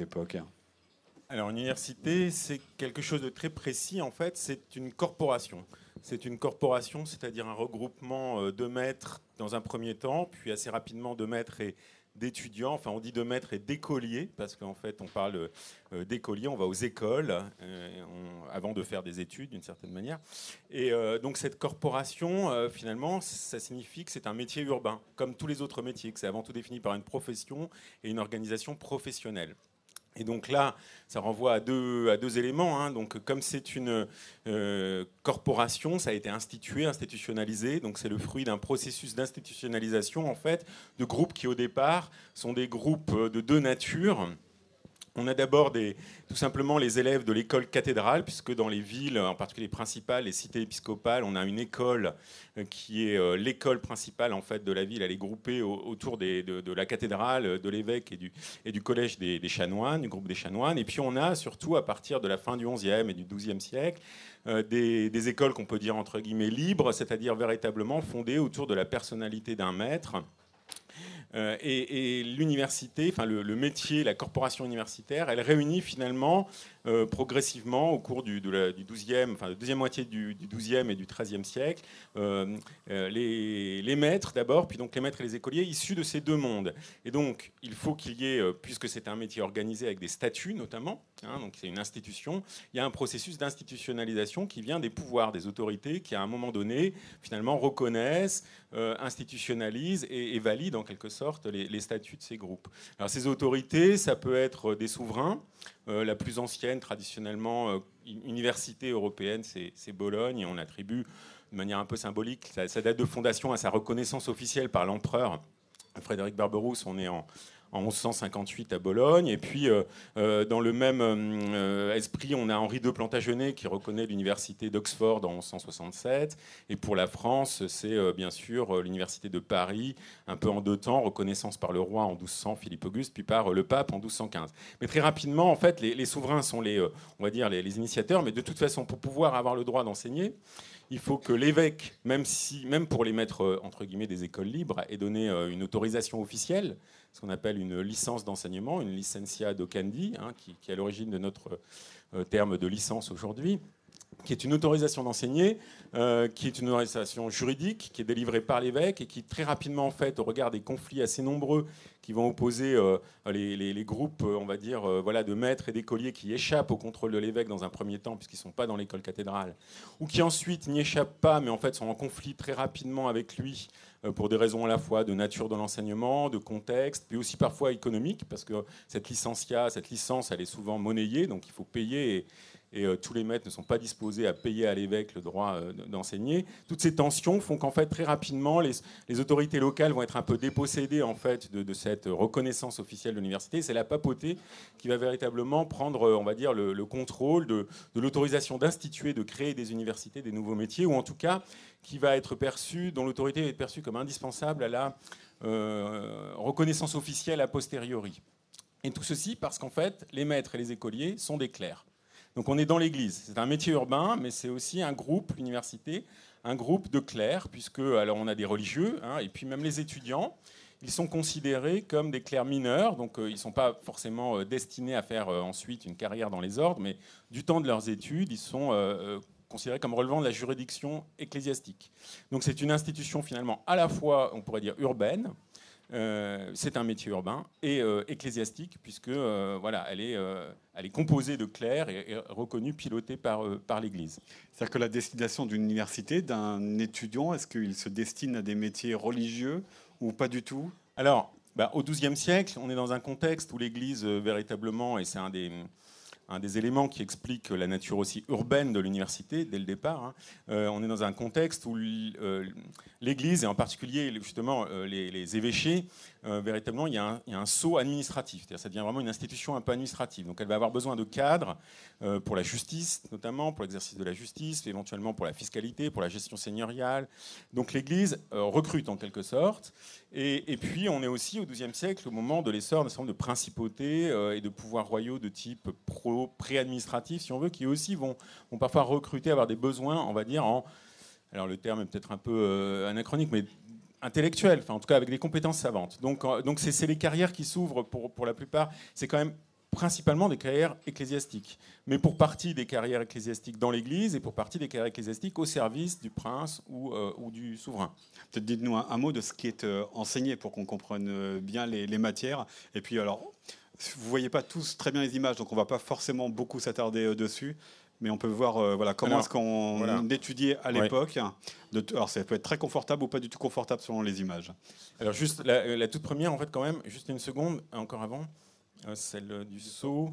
époque Alors, une université, c'est quelque chose de très précis. En fait, c'est une corporation. C'est une corporation, c'est-à-dire un regroupement euh, de maîtres dans un premier temps, puis assez rapidement de maîtres et d'étudiants, enfin on dit de maîtres et d'écoliers, parce qu'en fait on parle euh, d'écoliers, on va aux écoles euh, avant de faire des études d'une certaine manière. Et donc cette corporation, finalement, ça signifie que c'est un métier urbain, comme tous les autres métiers, que c'est avant tout défini par une profession et une organisation professionnelle. Et donc là, ça renvoie à deux, éléments. Hein. Donc, comme c'est une euh, corporation, ça a été institué, institutionnalisé. Donc, c'est le fruit d'un processus d'institutionnalisation, en fait, de groupes qui, au départ, sont des groupes de deux natures. On a d'abord tout simplement les élèves de l'école cathédrale, puisque dans les villes, en particulier principales, les cités épiscopales, on a une école euh, qui est euh, l'école principale en fait de la ville. Elle est groupée autour de, la cathédrale, de l'évêque et du, collège des, chanoines, du groupe des chanoines. Et puis on a surtout à partir de la fin du XIe et du XIIe siècle euh, des écoles qu'on peut dire entre guillemets libres, c'est-à-dire véritablement fondées autour de la personnalité d'un maître euh, et, l'université, enfin le, métier, la corporation universitaire, elle réunit finalement euh, progressivement au cours du, de 12e, enfin, la deuxième moitié du, du 12e et du 13e siècle, euh, les, les, maîtres d'abord, puis donc les maîtres et les écoliers issus de ces deux mondes. Et donc, il faut qu'il y ait, puisque c'est un métier organisé avec des statuts notamment, hein, donc c'est une institution, il y a un processus d'institutionnalisation qui vient des pouvoirs, des autorités qui à un moment donné, finalement, reconnaissent, institutionnalisent et, valident en quelque sorte sorte les, statuts de ces groupes. Alors ces autorités, ça peut être des souverains. Euh, la plus ancienne, traditionnellement, euh, université européenne, c'est Bologne, on attribue de manière un peu symbolique sa, date de fondation à sa reconnaissance officielle par l'empereur. Frédéric Barberousse, on est en, en 1158 à Bologne. Et puis, euh, euh, dans le même euh, esprit, on a Henri de Plantagenet qui reconnaît l'université d'Oxford en 1167. Et pour la France, c'est bien sûr l'université de Paris, un peu en deux temps, reconnaissance par le roi en 1200, Philippe Auguste, puis par le pape en 1215. Mais très rapidement, en fait, les, souverains sont les, on va dire, les initiateurs. Mais de toute façon, pour pouvoir avoir le droit d'enseigner, il faut que l'évêque, même, si, même pour les maîtres entre guillemets des écoles libres, ait donné une autorisation officielle, ce qu'on appelle une licence d'enseignement, une licencia docandi, hein, qui, est à l'origine de notre euh, terme de licence aujourd'hui qui est une autorisation d'enseigner, euh, qui est une autorisation juridique, qui est délivrée par l'évêque et qui très rapidement, en fait, au regard des conflits assez nombreux qui vont opposer euh, les, groupes, on va dire, euh, voilà, de maîtres et d'écoliers qui échappent au contrôle de l'évêque dans un premier temps, puisqu'ils ne sont pas dans l'école cathédrale, ou qui ensuite n'y échappent pas, mais en fait sont en conflit très rapidement avec lui pour des raisons à la fois de nature de l'enseignement, de contexte, puis aussi parfois économique, parce que cette licencia, cette licence, elle est souvent monnayée, donc il faut payer. Et, et euh, tous les maîtres ne sont pas disposés à payer à l'évêque le droit euh, d'enseigner. Toutes ces tensions font qu'en fait très rapidement les, autorités locales vont être un peu dépossédées en fait de, cette reconnaissance officielle de l'université. C'est la papauté qui va véritablement prendre, euh, on va dire, le, contrôle de, l'autorisation d'instituer, de créer des universités, des nouveaux métiers, ou en tout cas qui va être perçue, dont l'autorité va être perçue comme indispensable à la reconnaissance officielle a posteriori. Et tout ceci parce qu'en fait, les maîtres et les écoliers sont des clercs. Donc on est dans l'Église. C'est un métier urbain, mais c'est aussi un groupe, l'université, un groupe de clercs, puisque alors on a des religieux, hein, et puis même les étudiants. Ils sont considérés comme des clercs mineurs, donc euh, ils ne sont pas forcément euh, destinés à faire euh, ensuite une carrière dans les ordres, mais du temps de leurs études, ils sont considérés comme relevant de la juridiction ecclésiastique. Donc c'est une institution finalement à la fois, on pourrait dire, urbaine, euh, c'est un métier urbain et euh, ecclésiastique, puisque euh, voilà, elle, est, elle est composée de clercs et, reconnue, pilotée par, par l'Église. C'est-à-dire que la destination d'une université, d'un étudiant, est-ce qu'il se destine à des métiers religieux ou pas du tout? Alors, bah, au XIIe siècle, on est dans un contexte où l'Église, véritablement, et c'est un des un des éléments qui explique la nature aussi urbaine de l'université dès le départ. Hein. Euh, on est dans un contexte où euh, l'Église, et en particulier justement euh, les, évêchés, véritablement, il y, a un, saut administratif. Ça devient vraiment une institution un peu administrative. Donc elle va avoir besoin de cadres pour la justice, notamment pour l'exercice de la justice, éventuellement pour la fiscalité, pour la gestion seigneuriale. Donc l'Église recrute en quelque sorte. Et, puis on est aussi au XIIe siècle au moment de l'essor d'un certain nombre de principautés et de pouvoirs royaux de type pro pré-administratifs, si on veut, qui aussi vont, parfois recruter, avoir des besoins, on va dire, en. Alors le terme est peut-être un peu euh, anachronique, mais intellectuel, enfin en tout cas avec des compétences savantes. Donc donc c'est les carrières qui s'ouvrent pour, pour la plupart. C'est quand même principalement des carrières ecclésiastiques, mais pour partie des carrières ecclésiastiques dans l'Église et pour partie des carrières ecclésiastiques au service du prince ou, euh, ou du souverain. Peut-être dites-nous un, mot de ce qui est euh, enseigné pour qu'on comprenne euh, bien les, matières. Et puis alors, vous voyez pas tous très bien les images, donc on va pas forcément beaucoup s'attarder dessus. Mais on peut voir voilà, comment est-ce qu'on étudiait à l'époque. Alors ça peut être très confortable ou pas du tout confortable selon les images. Alors juste la, la toute première, en fait, quand même, juste une seconde, encore avant. Euh, celle du sceau,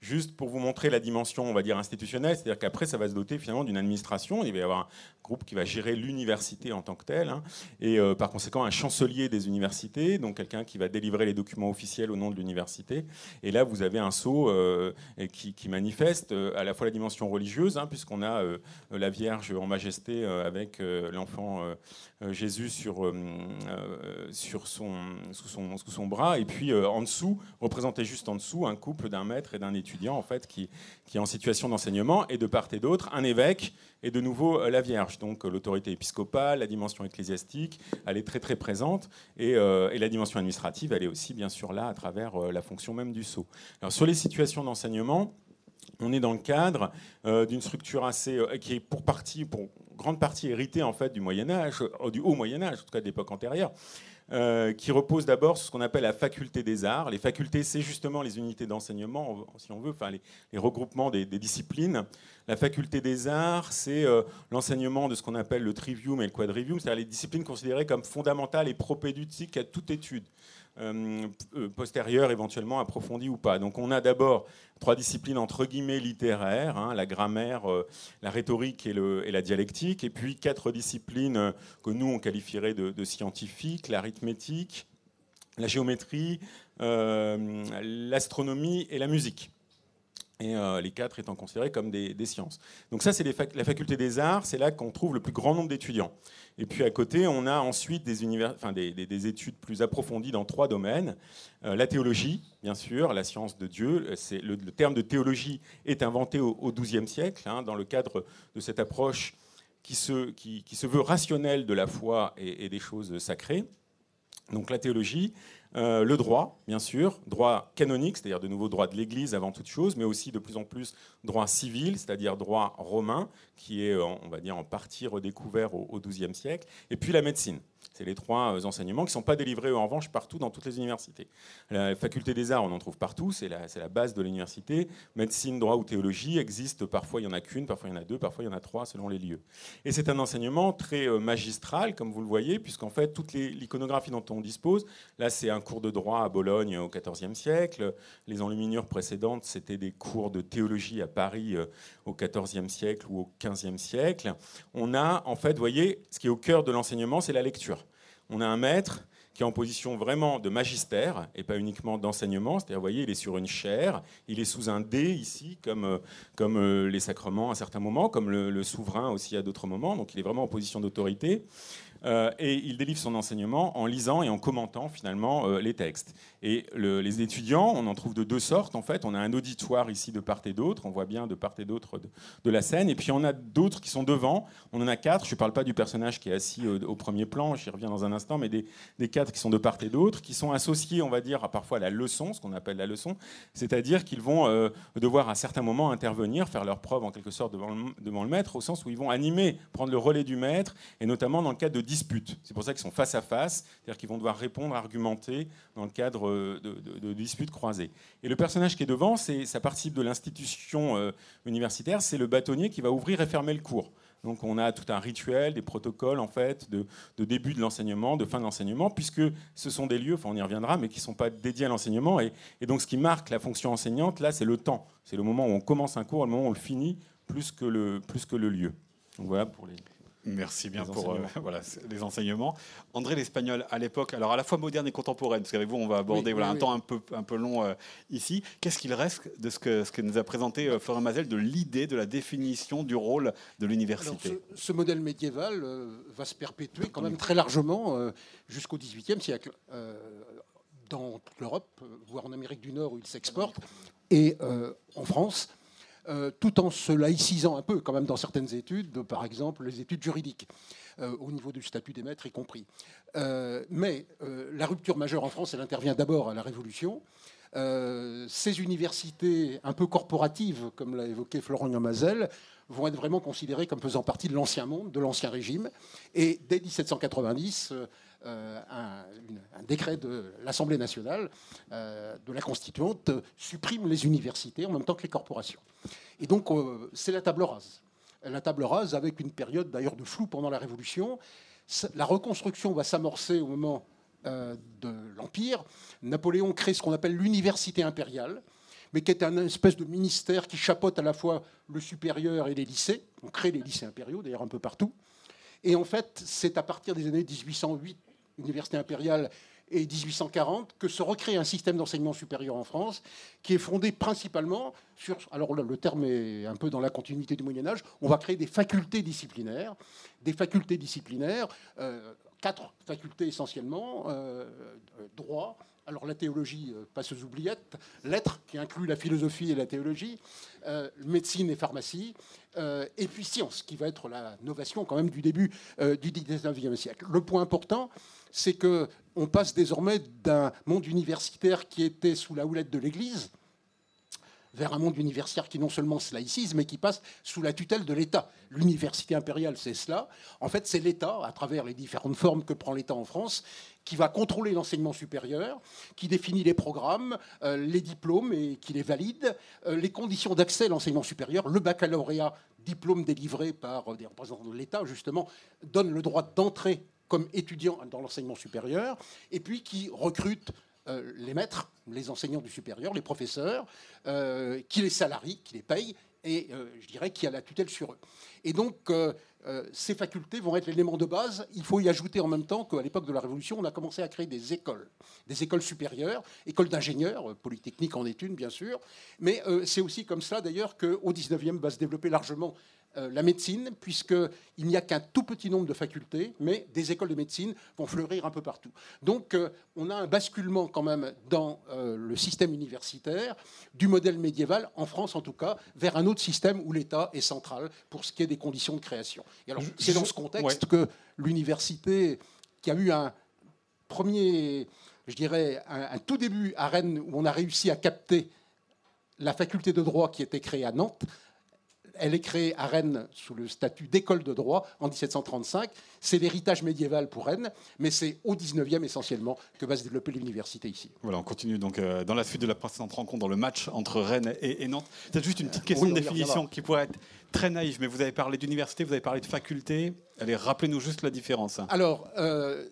juste pour vous montrer la dimension, on va dire, institutionnelle, c'est-à-dire qu'après, ça va se doter finalement d'une administration, il va y avoir un groupe qui va gérer l'université en tant que telle, hein. et euh, par conséquent un chancelier des universités, donc quelqu'un qui va délivrer les documents officiels au nom de l'université, et là, vous avez un sceau euh, qui, manifeste à la fois la dimension religieuse, hein, puisqu'on a la Vierge en majesté avec l'enfant Jésus sur, sur son, sous, son, bras, et puis en dessous, représentait juste en dessous un couple d'un maître et d'un étudiant en fait qui, est en situation d'enseignement et de part et d'autre un évêque et de nouveau euh, la Vierge. Donc euh, l'autorité épiscopale, la dimension ecclésiastique, elle est très très présente et, euh, et, la dimension administrative, elle est aussi bien sûr là à travers la fonction même du sceau. Alors sur les situations d'enseignement, on est dans le cadre d'une structure assez qui est pour partie, pour grande partie héritée en fait du Moyen Âge, du haut Moyen Âge, en tout cas de l'époque antérieure. Euh, qui repose d'abord sur ce qu'on appelle la faculté des arts. Les facultés, c'est justement les unités d'enseignement, si on veut, enfin les, regroupements des, disciplines. La faculté des arts, c'est euh, l'enseignement de ce qu'on appelle le trivium et le quadrivium, c'est-à-dire les disciplines considérées comme fondamentales et propédutiques à toute étude. Euh, euh, postérieure, éventuellement approfondie ou pas. Donc on a d'abord trois disciplines entre guillemets littéraires, hein, la grammaire, euh, la rhétorique et, la dialectique, et puis quatre disciplines que nous on qualifierait de, scientifiques, l'arithmétique, la géométrie, l'astronomie et la musique et les quatre étant considérés comme des, sciences. Donc ça, c'est la faculté des arts, c'est là qu'on trouve le plus grand nombre d'étudiants. Et puis à côté, on a ensuite des, études plus approfondies dans trois domaines. Euh, la théologie, bien sûr, la science de Dieu. Le, le, terme de théologie est inventé au XIIe siècle, hein, dans le cadre de cette approche qui se, veut rationnelle de la foi et des choses sacrées. Donc la théologie, euh, le droit, bien sûr, droit canonique, c'est-à-dire de nouveau droit de l'Église avant toute chose, mais aussi de plus en plus droit civil, c'est-à-dire droit romain, qui est, on va dire, en partie redécouvert au XIIe siècle, et puis la médecine. C'est les trois euh, enseignements qui ne sont pas délivrés en revanche partout dans toutes les universités. La faculté des arts, on en trouve partout, c'est la, la, base de l'université. Médecine, droit ou théologie existe, parfois il y en a qu'une, parfois il y en a deux, parfois il y en a trois selon les lieux. Et c'est un enseignement très euh, magistral, comme vous le voyez, puisqu'en fait, toute l'iconographie dont on dispose, là c'est un cours de droit à Bologne au XIVe siècle, les enluminures précédentes, c'était des cours de théologie à Paris euh, au XIVe siècle ou au XVe siècle. On a, en fait, vous voyez, ce qui est au cœur de l'enseignement, c'est la lecture on a un maître qui est en position vraiment de magistère et pas uniquement d'enseignement. C'est-à-dire, vous voyez, il est sur une chaire, il est sous un dé ici, comme, euh, comme euh, les sacrements à certains moments, comme le souverain aussi à d'autres moments. Donc, il est vraiment en position d'autorité. Euh, et il délivre son enseignement en lisant et en commentant finalement les textes. Et les étudiants, on en trouve de deux sortes en fait. On a un auditoire ici de part et d'autre, on voit bien de part et d'autre de, la scène, et puis on a d'autres qui sont devant. On en a quatre. Je ne parle pas du personnage qui est assis au, premier plan, j'y reviens dans un instant, mais des, quatre qui sont de part et d'autre, qui sont associés, on va dire, à parfois la leçon, ce qu'on appelle la leçon, c'est-à-dire qu'ils vont euh, devoir à certains moments intervenir, faire leur preuve en quelque sorte devant le, devant le maître, au sens où ils vont animer, prendre le relais du maître, et notamment dans le cadre de c'est pour ça qu'ils sont face à face, c'est-à-dire qu'ils vont devoir répondre, argumenter dans le cadre euh, de, disputes croisées. Et le personnage qui est devant, ça participe de l'institution euh, universitaire, c'est le bâtonnier qui va ouvrir et fermer le cours. Donc on a tout un rituel, des protocoles en fait de, début de l'enseignement, de fin de l'enseignement, puisque ce sont des lieux, enfin on y reviendra, mais qui ne sont pas dédiés à l'enseignement. Et, et, donc ce qui marque la fonction enseignante, là, c'est le temps. C'est le moment où on commence un cours, le moment où on le finit, plus que le, plus que le lieu. Donc voilà pour les... Merci bien pour euh, voilà, les enseignements. André l'Espagnol, à l'époque, alors à la fois moderne et contemporaine, parce qu'avec vous, on va aborder voilà, un temps un peu, un peu long euh, ici. Qu'est-ce qu'il reste de ce que, ce que nous a présenté euh, Florent Mazel de l'idée, de la définition du rôle de l'université? ce, modèle médiéval va se perpétuer quand même très largement jusqu'au XVIIIe siècle. dans l'Europe, voire en Amérique du Nord où il s'exporte, et en France. Euh, tout en se laïcisant un peu, quand même, dans certaines études, par exemple les études juridiques, euh, au niveau du statut des maîtres y compris. Euh, mais la rupture majeure en France, elle intervient d'abord à la Révolution, ces universités un peu corporatives, comme l'a évoqué Florent Gamazel, vont être vraiment considérées comme faisant partie de l'ancien monde, de l'ancien régime. Et dès 1790, euh, un, décret de l'Assemblée nationale, euh, de la Constituante, supprime les universités en même temps que les corporations. Et donc, euh, c'est la table rase. La table rase avec une période d'ailleurs de flou pendant la Révolution. La reconstruction va s'amorcer au moment de l'Empire. Napoléon crée ce qu'on appelle l'université impériale mais qui est un espèce de ministère qui chapeaute à la fois le supérieur et les lycées. On crée les lycées impériaux, d'ailleurs un peu partout. Et en fait, c'est à partir des années 1808 université impériale et 1840 que se recrée un système d'enseignement supérieur en France qui est fondé principalement sur, alors le terme est un peu dans la continuité du Moyen Âge, on va créer des facultés disciplinaires, des facultés disciplinaires, euh, quatre facultés essentiellement, euh, droit, alors la théologie, euh, pas aux oubliettes, lettres, qui inclut la philosophie et la théologie, euh, médecine et pharmacie, euh, et puis science, qui va être la novation quand même du début du 19e siècle. Le point important, c'est qu'on passe désormais d'un monde universitaire qui était sous la houlette de l'Église, vers un monde universitaire qui non seulement se laïcise, mais qui passe sous la tutelle de l'État. L'université impériale, c'est cela. En fait, c'est l'État, à travers les différentes formes que prend l'État en France, qui va contrôler l'enseignement supérieur, qui définit les programmes, euh, les diplômes et qui les valide, euh, les conditions d'accès à l'enseignement supérieur, le baccalauréat, diplôme délivré par euh, des représentants de l'État, justement, donne le droit d'entrer comme étudiant dans l'enseignement supérieur, et puis qui recrute les maîtres, les enseignants du supérieur, les professeurs, qui les salarient, qui les payent, et je dirais qui a la tutelle sur eux. Et donc, euh, ces facultés vont être l'élément de base. Il faut y ajouter en même temps qu'à l'époque de la Révolution, on a commencé à créer des écoles, des écoles supérieures, écoles d'ingénieurs, euh, Polytechnique en est une bien sûr, mais euh, c'est aussi comme cela d'ailleurs qu'au 19e va se développer largement euh, la médecine, puisqu'il n'y a qu'un tout petit nombre de facultés, mais des écoles de médecine vont fleurir un peu partout. Donc euh, on a un basculement quand même dans euh, le système universitaire du modèle médiéval, en France en tout cas, vers un autre système où l'État est central pour ce qui est des conditions de création. Et alors c'est dans ce contexte que l'université, qui a eu un premier, je dirais, un tout début à Rennes, où on a réussi à capter la faculté de droit qui était créée à Nantes, elle est créée à Rennes sous le statut d'école de droit en 1735. C'est l'héritage médiéval pour Rennes, mais c'est au 19e essentiellement que va se développer l'université ici. Voilà, on continue donc euh, dans la suite de la précédente rencontre, dans le match entre Rennes et, Nantes. C'est juste une petite question de définition qui pourrait être très naïve, mais vous avez parlé d'université, vous avez parlé de faculté. Allez, rappelez-nous juste la différence. Alors, euh,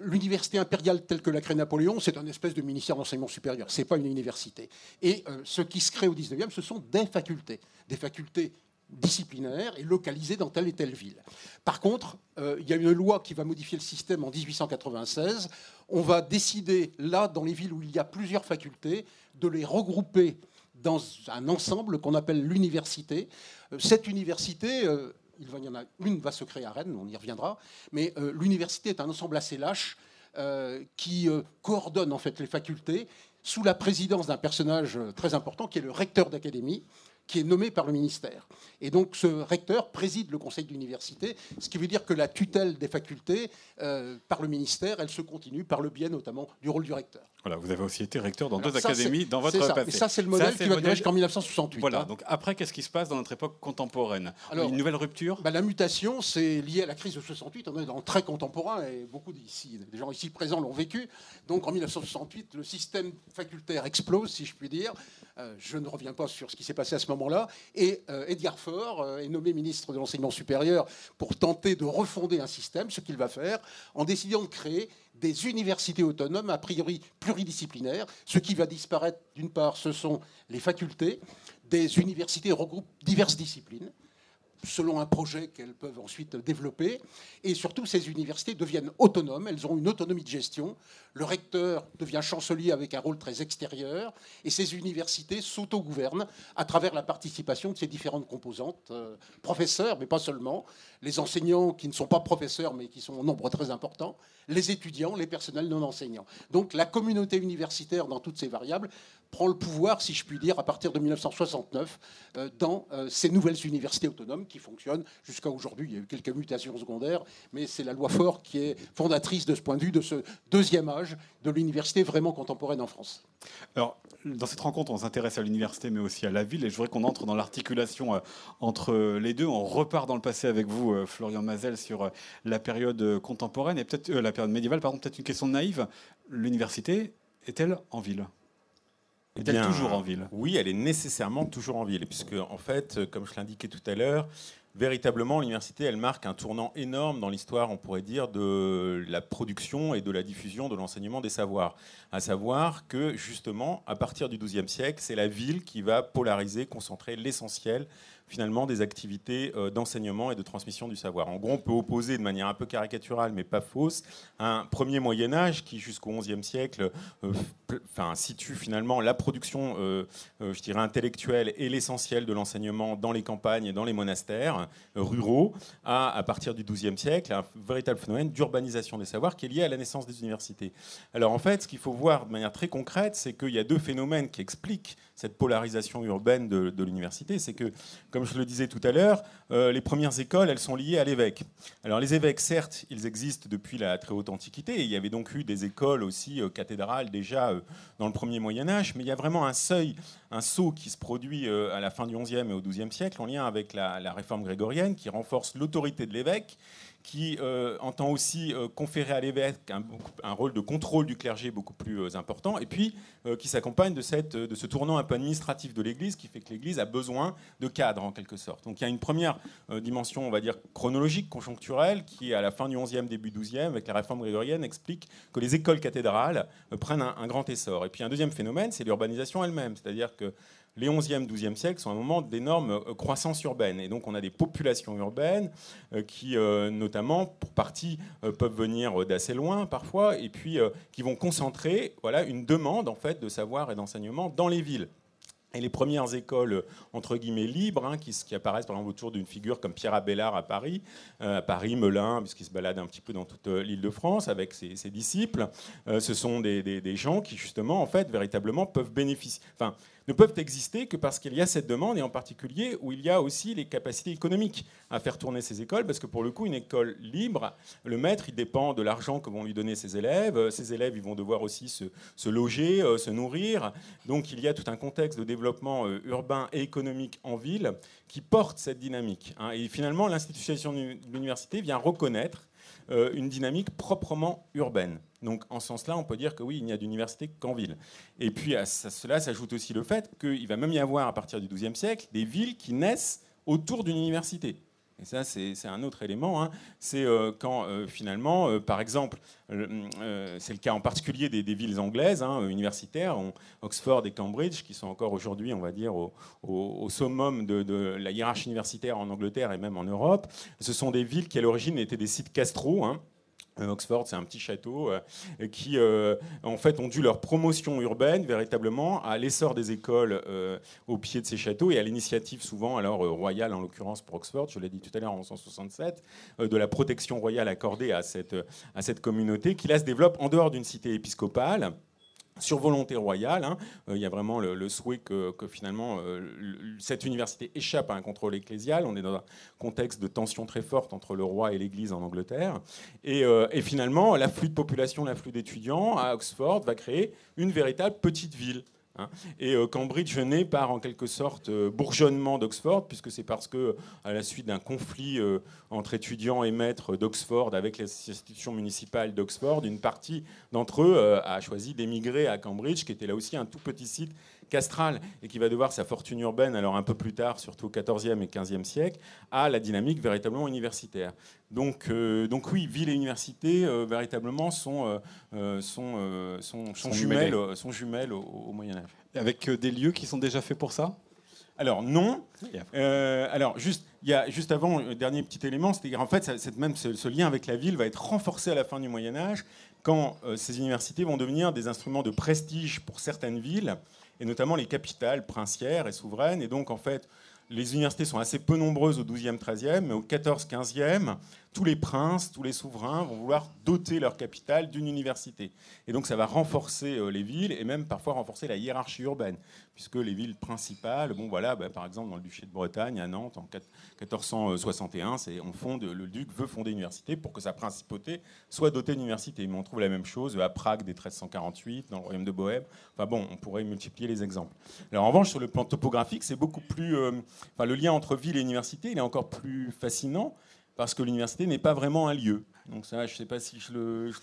l'université impériale telle que l'a créée Napoléon, c'est un espèce de ministère d'enseignement supérieur. Ce n'est pas une université. Et euh, ce qui se crée au 19e, ce sont des facultés. Des facultés disciplinaires et localisées dans telle et telle ville. Par contre, euh, il y a une loi qui va modifier le système en 1896. On va décider, là, dans les villes où il y a plusieurs facultés, de les regrouper dans un ensemble qu'on appelle l'université. Euh, cette université, euh, il y en a une va se créer à Rennes, on y reviendra, mais euh, l'université est un ensemble assez lâche qui coordonne en fait les facultés sous la présidence d'un personnage très important qui est le recteur d'académie qui est nommé par le ministère. Et donc ce recteur préside le conseil d'université, ce qui veut dire que la tutelle des facultés par le ministère, elle se continue par le biais notamment du rôle du recteur. Voilà, vous avez aussi été recteur dans deux académies dans votre ça. passé. Et ça, c'est le modèle qui va durer jusqu'en 1968. Voilà, hein. donc après, qu'est-ce qui se passe dans notre époque contemporaine? Alors, Une nouvelle rupture? bah, La mutation, c'est lié à la crise de 68. On est dans le très contemporain et beaucoup d'ici, des gens ici présents l'ont vécu. Donc en 1968, le système facultaire explose, si je puis dire. Euh, je ne reviens pas sur ce qui s'est passé à ce moment-là. Et euh, Edgar Faure euh, est nommé ministre de l'enseignement supérieur pour tenter de refonder un système, ce qu'il va faire, en décidant de créer des universités autonomes, a priori pluridisciplinaires. Ce qui va disparaître, d'une part, ce sont les facultés. Des universités regroupent diverses disciplines selon un projet qu'elles peuvent ensuite développer. Et surtout, ces universités deviennent autonomes, elles ont une autonomie de gestion. Le recteur devient chancelier avec un rôle très extérieur. Et ces universités s'autogouvernent à travers la participation de ces différentes composantes, euh, professeurs, mais pas seulement, les enseignants qui ne sont pas professeurs, mais qui sont en nombre très important, les étudiants, les personnels non enseignants. Donc la communauté universitaire, dans toutes ces variables, prend le pouvoir, si je puis dire, à partir de 1969, euh, dans euh, ces nouvelles universités autonomes qui fonctionne jusqu'à aujourd'hui. Il y a eu quelques mutations secondaires, mais c'est la loi Fort qui est fondatrice de ce point de vue, de ce deuxième âge de l'université vraiment contemporaine en France. Alors, dans cette rencontre, on s'intéresse à l'université, mais aussi à la ville, et je voudrais qu'on entre dans l'articulation euh, entre les deux. On repart dans le passé avec vous, euh, Florian Mazel, sur euh, la période contemporaine et peut-être la période médiévale. Pardon, peut-être une question naïve. L'université est-elle en ville? Est elle toujours en ville? Oui, elle est nécessairement toujours en ville, puisque en fait, comme je l'indiquais tout à l'heure, véritablement, l'université, elle marque un tournant énorme dans l'histoire, on pourrait dire, de la production et de la diffusion de l'enseignement des savoirs. À savoir que, justement, à partir du XIIe siècle, c'est la ville qui va polariser, concentrer l'essentiel finalement des activités euh, d'enseignement et de transmission du savoir. En gros, on peut opposer de manière un peu caricaturale, mais pas fausse, un premier Moyen Âge qui, jusqu'au XIe siècle, euh, situe finalement la production, euh, intellectuelle et l'essentiel de l'enseignement dans les campagnes et dans les monastères ruraux, à, à partir du XIIe siècle, un véritable phénomène d'urbanisation des savoirs qui est lié à la naissance des universités. Alors en fait, ce qu'il faut voir de manière très concrète, c'est qu'il y a deux phénomènes qui expliquent cette polarisation urbaine de, l'université. C'est que comme je le disais tout à l'heure, euh, les premières écoles, elles sont liées à l'évêque. Alors les évêques, certes, ils existent depuis la très haute antiquité. il y avait donc eu des écoles aussi euh, cathédrales déjà euh, dans le premier Moyen Âge. Mais il y a vraiment un seuil, un saut qui se produit à la fin du XIe et au XIIe siècle en lien avec la réforme grégorienne qui renforce l'autorité de l'évêque qui euh, entend aussi euh, conférer à l'évêque un, rôle de contrôle du clergé beaucoup plus euh, important, et puis qui s'accompagne de, cette, de ce tournant un peu administratif de l'Église, qui fait que l'Église a besoin de cadres en quelque sorte. Donc il y a une première dimension, on va dire, chronologique, conjoncturelle, qui à la fin du XIe, début XIIe, avec la réforme grégorienne, explique que les écoles cathédrales prennent un, un, grand essor. Et puis un deuxième phénomène, c'est l'urbanisation elle-même, c'est-à-dire que les 11e, 12e siècles sont un moment d'énorme euh, croissance urbaine. Et donc on a des populations urbaines euh, qui, euh, notamment, pour partie, peuvent venir d'assez loin parfois, et puis qui vont concentrer voilà, une demande en fait, de savoir et d'enseignement dans les villes. Et les premières écoles, entre guillemets, libres, hein, qui, apparaissent par exemple autour d'une figure comme Pierre Abélard à Paris, à Paris, Melun, puisqu'il se balade un petit peu dans toute l'île de France avec ses, disciples, ce sont des, gens qui, justement, en fait, véritablement peuvent bénéficier. Ne peuvent exister que parce qu'il y a cette demande, et en particulier où il y a aussi les capacités économiques à faire tourner ces écoles, parce que pour le coup, une école libre, le maître, il dépend de l'argent que vont lui donner ses élèves. Ces élèves, ils vont devoir aussi se, loger, euh, se nourrir. Donc il y a tout un contexte de développement euh, urbain et économique en ville qui porte cette dynamique. Hein. Et finalement, l'institution de l'université vient reconnaître euh, une dynamique proprement urbaine. Donc en ce sens-là, on peut dire que oui, il n'y a d'université qu'en ville. Et puis à cela s'ajoute aussi le fait qu'il va même y avoir à partir du XIIe siècle des villes qui naissent autour d'une université. Et ça, c'est un autre élément. Hein. C'est euh, quand euh, finalement, euh, par exemple, c'est le cas en particulier des, villes anglaises, hein, universitaires, Oxford et Cambridge, qui sont encore aujourd'hui, on va dire, au, summum de, la hiérarchie universitaire en Angleterre et même en Europe. Ce sont des villes qui, à l'origine, étaient des sites castro. Hein, Oxford, c'est un petit château euh, qui, euh, en fait, ont dû leur promotion urbaine véritablement à l'essor des écoles au pied de ces châteaux et à l'initiative souvent, alors royale en l'occurrence pour Oxford, je l'ai dit tout à l'heure en 1967, de la protection royale accordée à cette, à cette communauté qui là se développe en dehors d'une cité épiscopale sur volonté royale. Hein. Euh, il y a vraiment le, souhait que, finalement euh, cette université échappe à un contrôle ecclésial. On est dans un contexte de tension très forte entre le roi et l'Église en Angleterre. Et, euh, et finalement, l'afflux de population, l'afflux d'étudiants à Oxford va créer une véritable petite ville. Hein. Et euh, Cambridge naît par en quelque sorte euh, bourgeonnement d'Oxford, puisque c'est parce que, à la suite d'un conflit euh, entre étudiants et maîtres d'Oxford avec les institutions municipales d'Oxford, une partie d'entre eux a choisi d'émigrer à Cambridge, qui était là aussi un tout petit site castral et qui va devoir sa fortune urbaine, alors un peu plus tard, surtout au XIVe et XVe siècle, à la dynamique véritablement universitaire. Donc, donc oui, ville et université véritablement sont, sont, sont, sont, jumelles, sont jumelles au Moyen Âge. Avec euh, des lieux qui sont déjà faits pour ça? Alors non. Euh, alors juste, il y a juste avant, le dernier petit élément, c'est en fait, cette même, ce, lien avec la ville va être renforcé à la fin du Moyen Âge, quand euh, ces universités vont devenir des instruments de prestige pour certaines villes, et notamment les capitales princières et souveraines. Et donc en fait, les universités sont assez peu nombreuses au 12e, 13e, mais au 14, 15e, tous les princes, tous les souverains vont vouloir doter leur capitale d'une université. Et donc ça va renforcer euh, les villes et même parfois renforcer la hiérarchie urbaine, puisque les villes principales, bon voilà, bah, par exemple dans le duché de Bretagne, à Nantes, en 1461, c'est, on fonde, le duc veut fonder une université pour que sa principauté soit dotée d'une université. Mais on trouve la même chose à Prague dès 1348, dans le royaume de Bohême. Enfin bon, on pourrait multiplier les exemples. Alors en revanche, sur le plan topographique, c'est beaucoup plus... Euh, enfin, le lien entre ville et université, il est encore plus fascinant parce que l'université n'est pas vraiment un lieu. Donc ça, je ne sais pas si je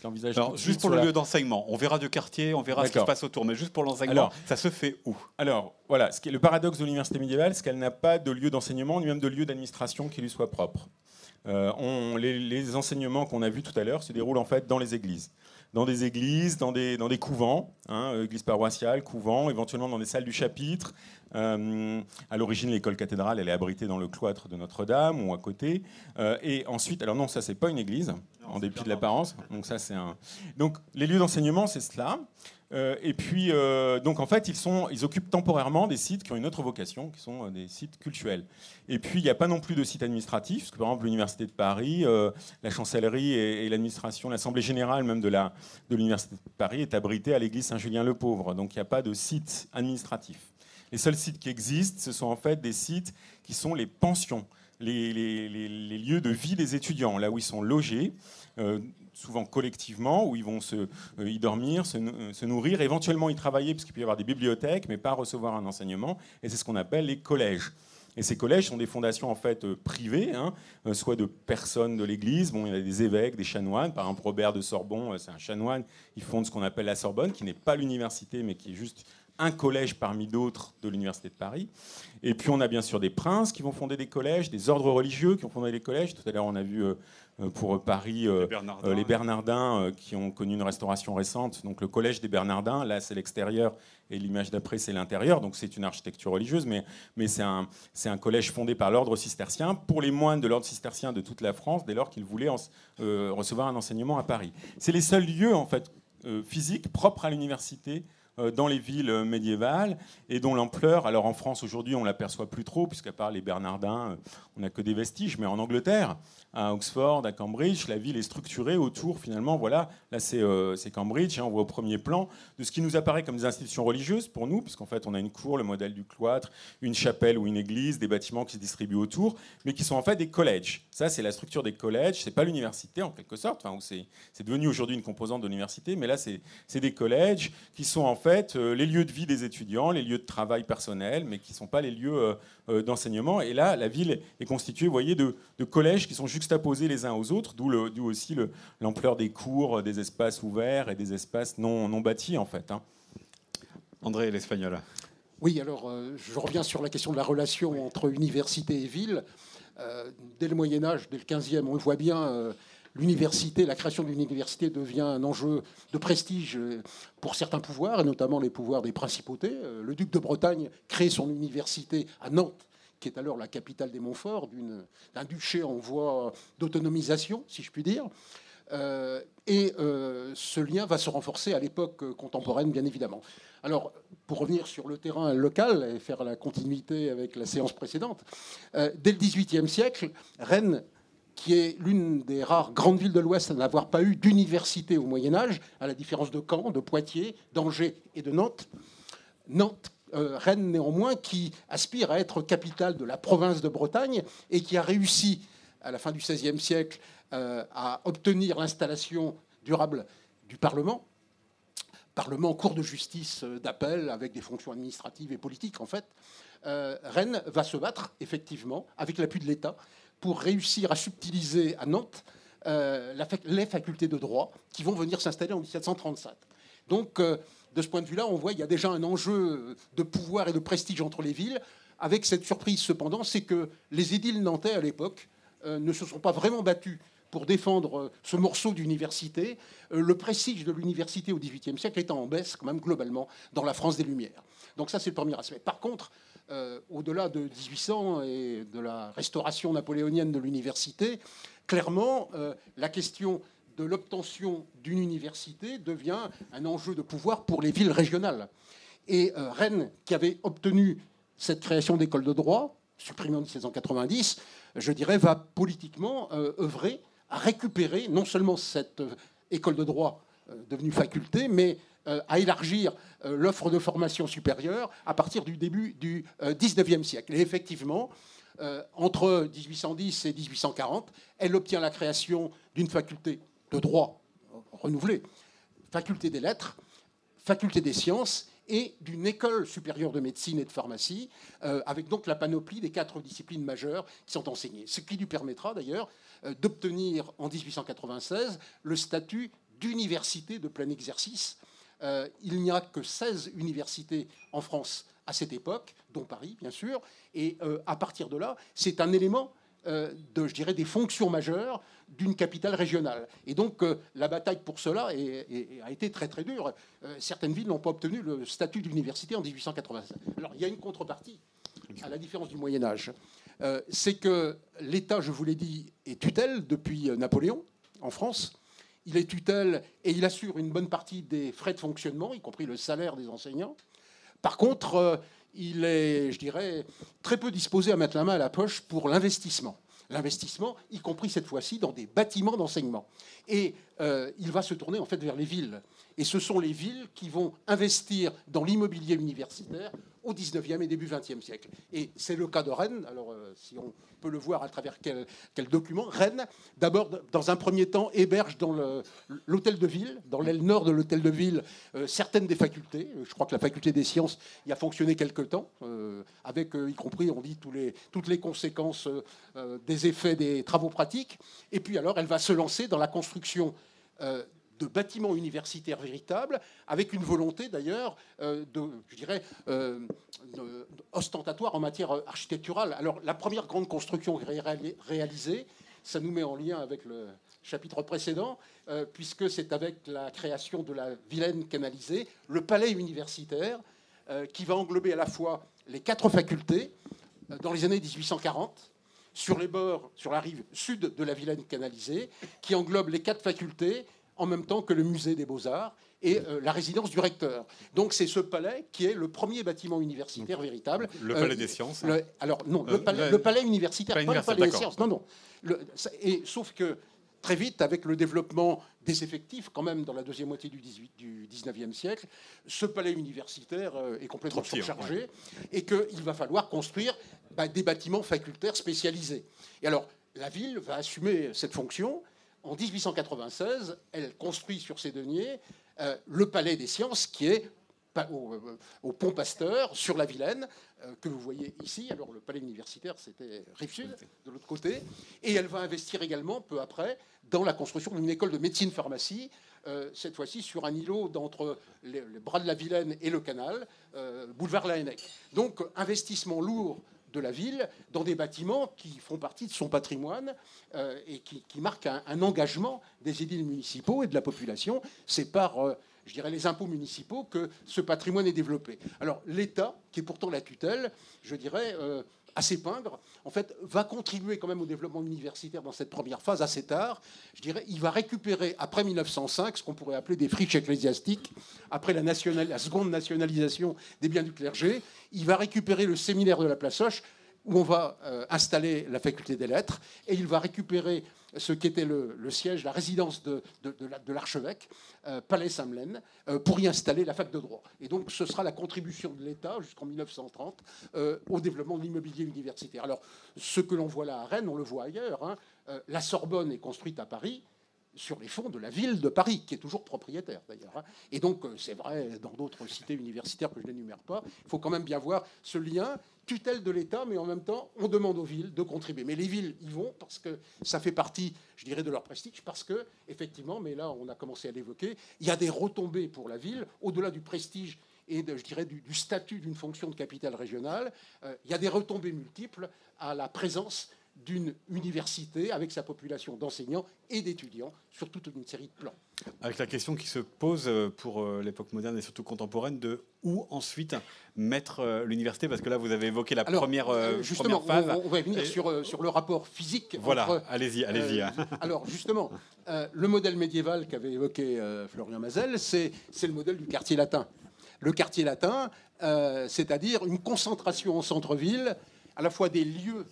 l'envisage. Le, juste pour le lieu d'enseignement, on verra du quartier, on verra ce qui se passe autour, mais juste pour l'enseignement, ça se fait où? Alors voilà, ce qui est le paradoxe de l'université médiévale, c'est qu'elle n'a pas de lieu d'enseignement ni même de lieu d'administration qui lui soit propre. Euh, on, les, enseignements qu'on a vus tout à l'heure se déroulent en fait dans les églises dans des églises, dans des, dans des couvents, hein, euh, églises paroissiales, couvents, éventuellement dans des salles du chapitre, euh, à l'origine, l'école cathédrale, elle est abritée dans le cloître de Notre-Dame ou à côté. Euh, et ensuite, alors non, ça c'est pas une église, en dépit de l'apparence. Donc ça c'est un. Donc les lieux d'enseignement, c'est cela. Euh, et puis, donc en fait, ils, occupent temporairement des sites qui ont une autre vocation, qui sont des sites cultuels. Et puis, il n'y a pas non plus de sites administratifs, parce que par exemple, l'Université de Paris, la chancellerie et, l'administration, l'Assemblée générale même de l'Université de, Paris est abritée à l'église Saint-Julien-le-Pauvre. Donc, il n'y a pas de site administratif. Les seuls sites qui existent, ce sont en fait des sites qui sont les pensions, les, lieux de vie des étudiants, là où ils sont logés. Euh, souvent collectivement, où ils vont se, euh, y dormir, se, nourrir, éventuellement y travailler, parce qu'il peut y avoir des bibliothèques, mais pas recevoir un enseignement. Et c'est ce qu'on appelle les collèges. Et ces collèges sont des fondations en fait euh, privées, hein, soit de personnes de l'Église. Bon, il y a des évêques, des chanoines. Par exemple, Robert de Sorbon, c'est un chanoine. Il fonde ce qu'on appelle la Sorbonne, qui n'est pas l'université, mais qui est juste un collège parmi d'autres de l'Université de Paris. Et puis on a bien sûr des princes qui vont fonder des collèges, des ordres religieux qui ont fondé des collèges. Tout à l'heure on a vu euh, euh, pour Paris euh, les Bernardins, qui ont connu une restauration récente. Donc le collège des Bernardins, là c'est l'extérieur et l'image d'après c'est l'intérieur. Donc c'est une architecture religieuse, mais, mais c'est un, un, collège fondé par l'ordre cistercien pour les moines de l'ordre cistercien de toute la France dès lors qu'ils voulaient recevoir un enseignement à Paris. C'est les seuls lieux en fait physiques propres à l'université euh, dans les villes médiévales et dont l'ampleur, alors en France aujourd'hui on l'aperçoit plus trop, puisqu'à part les Bernardins, euh, on n'a que des vestiges, mais en Angleterre, à Oxford, à Cambridge, la ville est structurée autour finalement, voilà, là c'est euh, Cambridge, hein, on voit au premier plan, de ce qui nous apparaît comme des institutions religieuses pour nous, puisqu'en fait on a une cour, le modèle du cloître, une chapelle ou une église, des bâtiments qui se distribuent autour, mais qui sont en fait des collèges. Ça c'est la structure des collèges, c'est pas l'université en quelque sorte, enfin, c'est devenu aujourd'hui une composante de l'université, mais là c'est des collèges qui sont en fait euh, les lieux de vie des étudiants, les lieux de travail personnel, mais qui ne sont pas les lieux euh, d'enseignement. Et là, la ville est constituée, vous voyez, de, collèges qui sont juxtaposés les uns aux autres, d'où aussi l'ampleur des cours, des espaces ouverts et des espaces non, non bâtis, en fait. Hein. André, l'Espagnol. Oui, alors je reviens sur la question de la relation entre université et ville. dès le Moyen Âge, dès le 15e, on le voit bien, l'université, la création d'une université devient un enjeu de prestige pour certains pouvoirs, et notamment les pouvoirs des principautés. Euh, le duc de Bretagne crée son université à Nantes, qui est alors la capitale des Montfort, d'un duché en voie d'autonomisation, si je puis dire. Euh, et euh, ce lien va se renforcer à l'époque contemporaine, bien évidemment. Alors, pour revenir sur le terrain local et faire la continuité avec la séance précédente, dès le XVIIIe siècle, Rennes qui est l'une des rares grandes villes de l'Ouest à n'avoir pas eu d'université au Moyen Âge, à la différence de Caen, de Poitiers, d'Angers et de Nantes. Nantes, euh, Rennes néanmoins, qui aspire à être capitale de la province de Bretagne et qui a réussi, à la fin du XVIe siècle, euh, à obtenir l'installation durable du Parlement. Parlement, cour de justice euh, d'appel, avec des fonctions administratives et politiques, en fait. Rennes va se battre, effectivement, avec l'appui de l'État, pour réussir à subtiliser à Nantes les facultés de droit qui vont venir s'installer en 1737. Donc, de ce point de vue-là, on voit qu'il y a déjà un enjeu de pouvoir et de prestige entre les villes, avec cette surprise cependant, c'est que les édiles nantais à l'époque euh, ne se sont pas vraiment battus pour défendre ce morceau d'université, le prestige de l'université au XVIIIe siècle étant en baisse quand même globalement dans la France des Lumières. Donc ça c'est le premier aspect. Par contre, euh, au-delà de 1800 et de la restauration napoléonienne de l'université, clairement, euh, la question de l'obtention d'une université devient un enjeu de pouvoir pour les villes régionales. Et euh, Rennes, qui avait obtenu cette création d'école de droit, supprimée en 1790, je dirais, va politiquement œuvrer à récupérer non seulement cette école de droit devenue faculté, mais à élargir l'offre de formation supérieure à partir du début du XIXe siècle. Et effectivement, entre 1810 et 1840, elle obtient la création d'une faculté de droit renouvelée, faculté des lettres, faculté des sciences et d'une école supérieure de médecine et de pharmacie, euh, avec donc la panoplie des quatre disciplines majeures qui sont enseignées. Ce qui lui permettra d'ailleurs euh, d'obtenir en 1896 le statut d'université de plein exercice. Euh, il n'y a que 16 universités en France à cette époque, dont Paris bien sûr, et à partir de là, c'est un élément de, je dirais, des fonctions majeures d'une capitale régionale. Et donc euh, la bataille pour cela a été très très dure. Euh, certaines villes n'ont pas obtenu le statut d'université en 1885. Alors il y a une contrepartie, à la différence du Moyen Âge. Euh, c'est que l'État, je vous l'ai dit, est tutelle depuis Napoléon en France. Il est tutelle et il assure une bonne partie des frais de fonctionnement, y compris le salaire des enseignants. Par contre, il est, je dirais, très peu disposé à mettre la main à la poche pour l'investissement l'investissement, y compris cette fois-ci dans des bâtiments d'enseignement. Et euh, il va se tourner en fait vers les villes. Et ce sont les villes qui vont investir dans l'immobilier universitaire au 19e et début 20e siècle. Et c'est le cas de Rennes. Alors, euh, si on peut le voir à travers quel, document, Rennes, d'abord, dans un premier temps, héberge dans l'hôtel de ville, dans l'aile nord de l'hôtel de ville, euh, certaines des facultés. Je crois que la faculté des sciences y a fonctionné quelque temps, euh, avec, y compris, on dit, tous les, toutes les conséquences des effets des travaux pratiques. Et puis, alors, elle va se lancer dans la construction de bâtiments universitaires véritables, avec une volonté d'ailleurs euh, de, je dirais, euh, ostentatoire en matière architecturale. Alors la première grande construction réalisée, ça nous met en lien avec le chapitre précédent, euh, puisque c'est avec la création de la Vilaine canalisée, le palais universitaire, qui va englober à la fois les quatre facultés dans les années 1840 sur les bords, sur la rive sud de la Vilaine canalisée, qui englobe les quatre facultés en même temps que le musée des beaux-arts et euh, la résidence du recteur. Donc c'est ce palais qui est le premier bâtiment universitaire véritable. Le palais des sciences. Hein. alors non, le, euh, palais, universitaire, pas, le palais des sciences. Non, non. et, sauf que très vite, avec le développement des effectifs, quand même dans la deuxième moitié du, 18, du 19e siècle, ce palais universitaire euh, est complètement surchargé et qu'il va falloir construire bah, des bâtiments facultaires spécialisés. Et alors, la ville va assumer cette fonction en 1896, elle construit sur ses deniers euh, le Palais des Sciences, qui est au, euh, Pont Pasteur, sur la Vilaine, euh, que vous voyez ici. Alors, le palais universitaire, c'était Rive-Sud, de l'autre côté. Et elle va investir également, peu après, dans la construction d'une école de médecine-pharmacie, cette fois-ci sur un îlot d'entre les, bras de la Vilaine et le canal, boulevard Laennec. Donc, investissement lourd de la ville dans des bâtiments qui font partie de son patrimoine euh, et qui, marquent un, engagement des édiles municipaux et de la population. C'est par, euh, je dirais, les impôts municipaux que ce patrimoine est développé. Alors l'État, qui est pourtant la tutelle, je dirais, assez pingre, en fait, va contribuer quand même au développement universitaire dans cette première phase assez tard. Je dirais, il va récupérer après 1905 ce qu'on pourrait appeler des friches ecclésiastiques, après la, seconde nationalisation des biens du clergé. Il va récupérer le séminaire de la Place Hoche, où on va euh, installer la faculté des lettres, et il va récupérer ce qui était le, siège, la résidence de, l'archevêque, euh, Palais Samlen, euh, pour y installer la fac de droit. Et donc ce sera la contribution de l'État jusqu'en 1930 au développement de l'immobilier universitaire. Alors ce que l'on voit là à Rennes, on le voit ailleurs. Hein. la Sorbonne est construite à Paris sur les fonds de la ville de Paris, qui est toujours propriétaire d'ailleurs. Hein. Et donc, c'est vrai, dans d'autres cités universitaires que je n'énumère pas, il faut quand même bien voir ce lien tutelle de l'État, mais en même temps, on demande aux villes de contribuer. Mais les villes y vont parce que ça fait partie, je dirais, de leur prestige, parce que, effectivement, mais là, on a commencé à l'évoquer, il y a des retombées pour la ville, au-delà du prestige et, je dirais, du, statut d'une fonction de capitale régionale, euh, il y a des retombées multiples à la présence d'une université avec sa population d'enseignants et d'étudiants sur toute une série de plans. Avec la question qui se pose euh, pour euh, l'époque moderne et surtout contemporaine de où ensuite mettre euh, l'université? Parce que là, vous avez évoqué la première, justement, phase. On, va venir sur, sur le rapport physique. Voilà, allez-y, allez-y. Hein. alors, justement, le modèle médiéval qu'avait évoqué Florian Mazel, c'est le modèle du quartier latin. Le quartier latin, c'est-à-dire une concentration en centre-ville, à la fois des lieux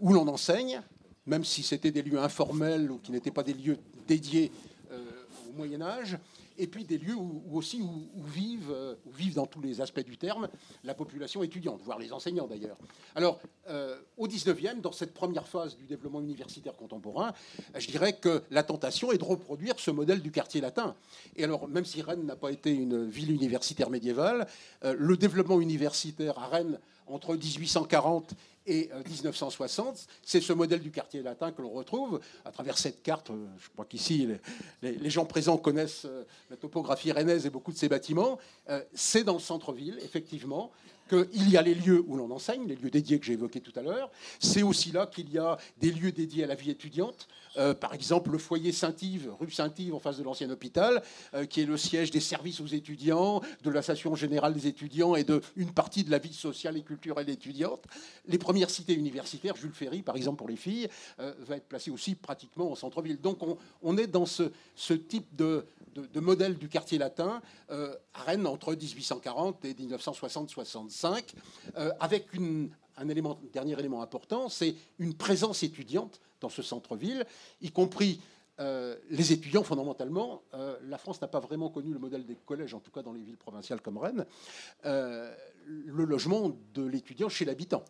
où l'on enseigne, même si c'était des lieux informels ou qui n'étaient pas des lieux dédiés au Moyen Âge et puis des lieux aussi où, vivent, euh, où, vivent, dans tous les aspects du terme la population étudiante, voire les enseignants d'ailleurs. Alors, euh, au 19e, dans cette première phase du développement universitaire contemporain, je dirais que la tentation est de reproduire ce modèle du quartier latin. Et alors, même si Rennes n'a pas été une ville universitaire médiévale, euh, le développement universitaire à Rennes entre 1840 et 1960. Euh, C'est ce modèle du quartier latin que l'on retrouve à travers cette carte. Euh, je crois qu'ici, les, gens présents connaissent euh, la topographie rennaise et beaucoup de ces bâtiments. C'est dans le centre-ville, effectivement qu'il y a les lieux où l'on enseigne, les lieux dédiés que j'ai évoqués tout à l'heure. C'est aussi là qu'il y a des lieux dédiés à la vie étudiante. Euh, par exemple, le foyer Saint-Yves, rue Saint-Yves, en face de l'ancien hôpital, euh, qui est le siège des services aux étudiants, de l'association générale des étudiants et de une partie de la vie sociale et culturelle étudiante. Les premières cités universitaires, Jules Ferry, par exemple, pour les filles, euh, va être placé aussi pratiquement au centre-ville. Donc on, est dans ce, type de, de, modèle du quartier latin à Rennes entre 1840 et 1960-65, avec un dernier élément important, c'est une présence étudiante dans ce centre-ville, y compris euh, les étudiants fondamentalement. Euh, la France n'a pas vraiment connu le modèle des collèges, en tout cas dans les villes provinciales comme Rennes, euh, le logement de l'étudiant chez l'habitant.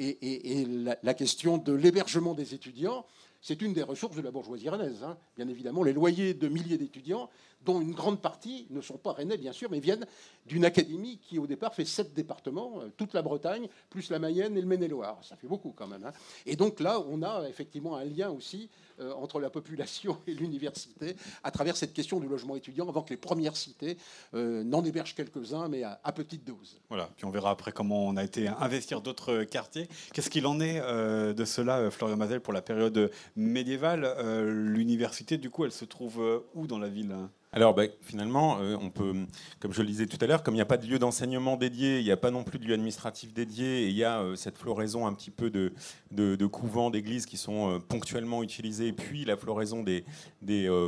Et, la, question de l'hébergement des étudiants, c'est une des ressources de la bourgeoisie rennaise. Hein. Bien évidemment, les loyers de milliers d'étudiants, dont une grande partie ne sont pas rennais, bien sûr, mais viennent d'une académie qui, au départ, fait sept départements, toute la Bretagne, plus la Mayenne et le Maine-et-Loire. Ça fait beaucoup quand même. Hein. Et donc là, on a effectivement un lien aussi euh, entre la population et l'université à travers cette question du logement étudiant, avant que les premières cités euh, n'en hébergent quelques-uns, mais à, petite dose. Voilà, puis on verra après comment on a été investir d'autres quartiers. Qu'est-ce qu'il en est euh, de cela, Florian Mazel, pour la période médiévale L'université, du coup, elle se trouve où dans la ville alors ben, finalement, euh, on peut, comme je le disais tout à l'heure, comme il n'y a pas de lieu d'enseignement dédié, il n'y a pas non plus de lieu administratif dédié, et il y a euh, cette floraison un petit peu de, couvents, d'églises qui sont euh, ponctuellement utilisés, puis la floraison des,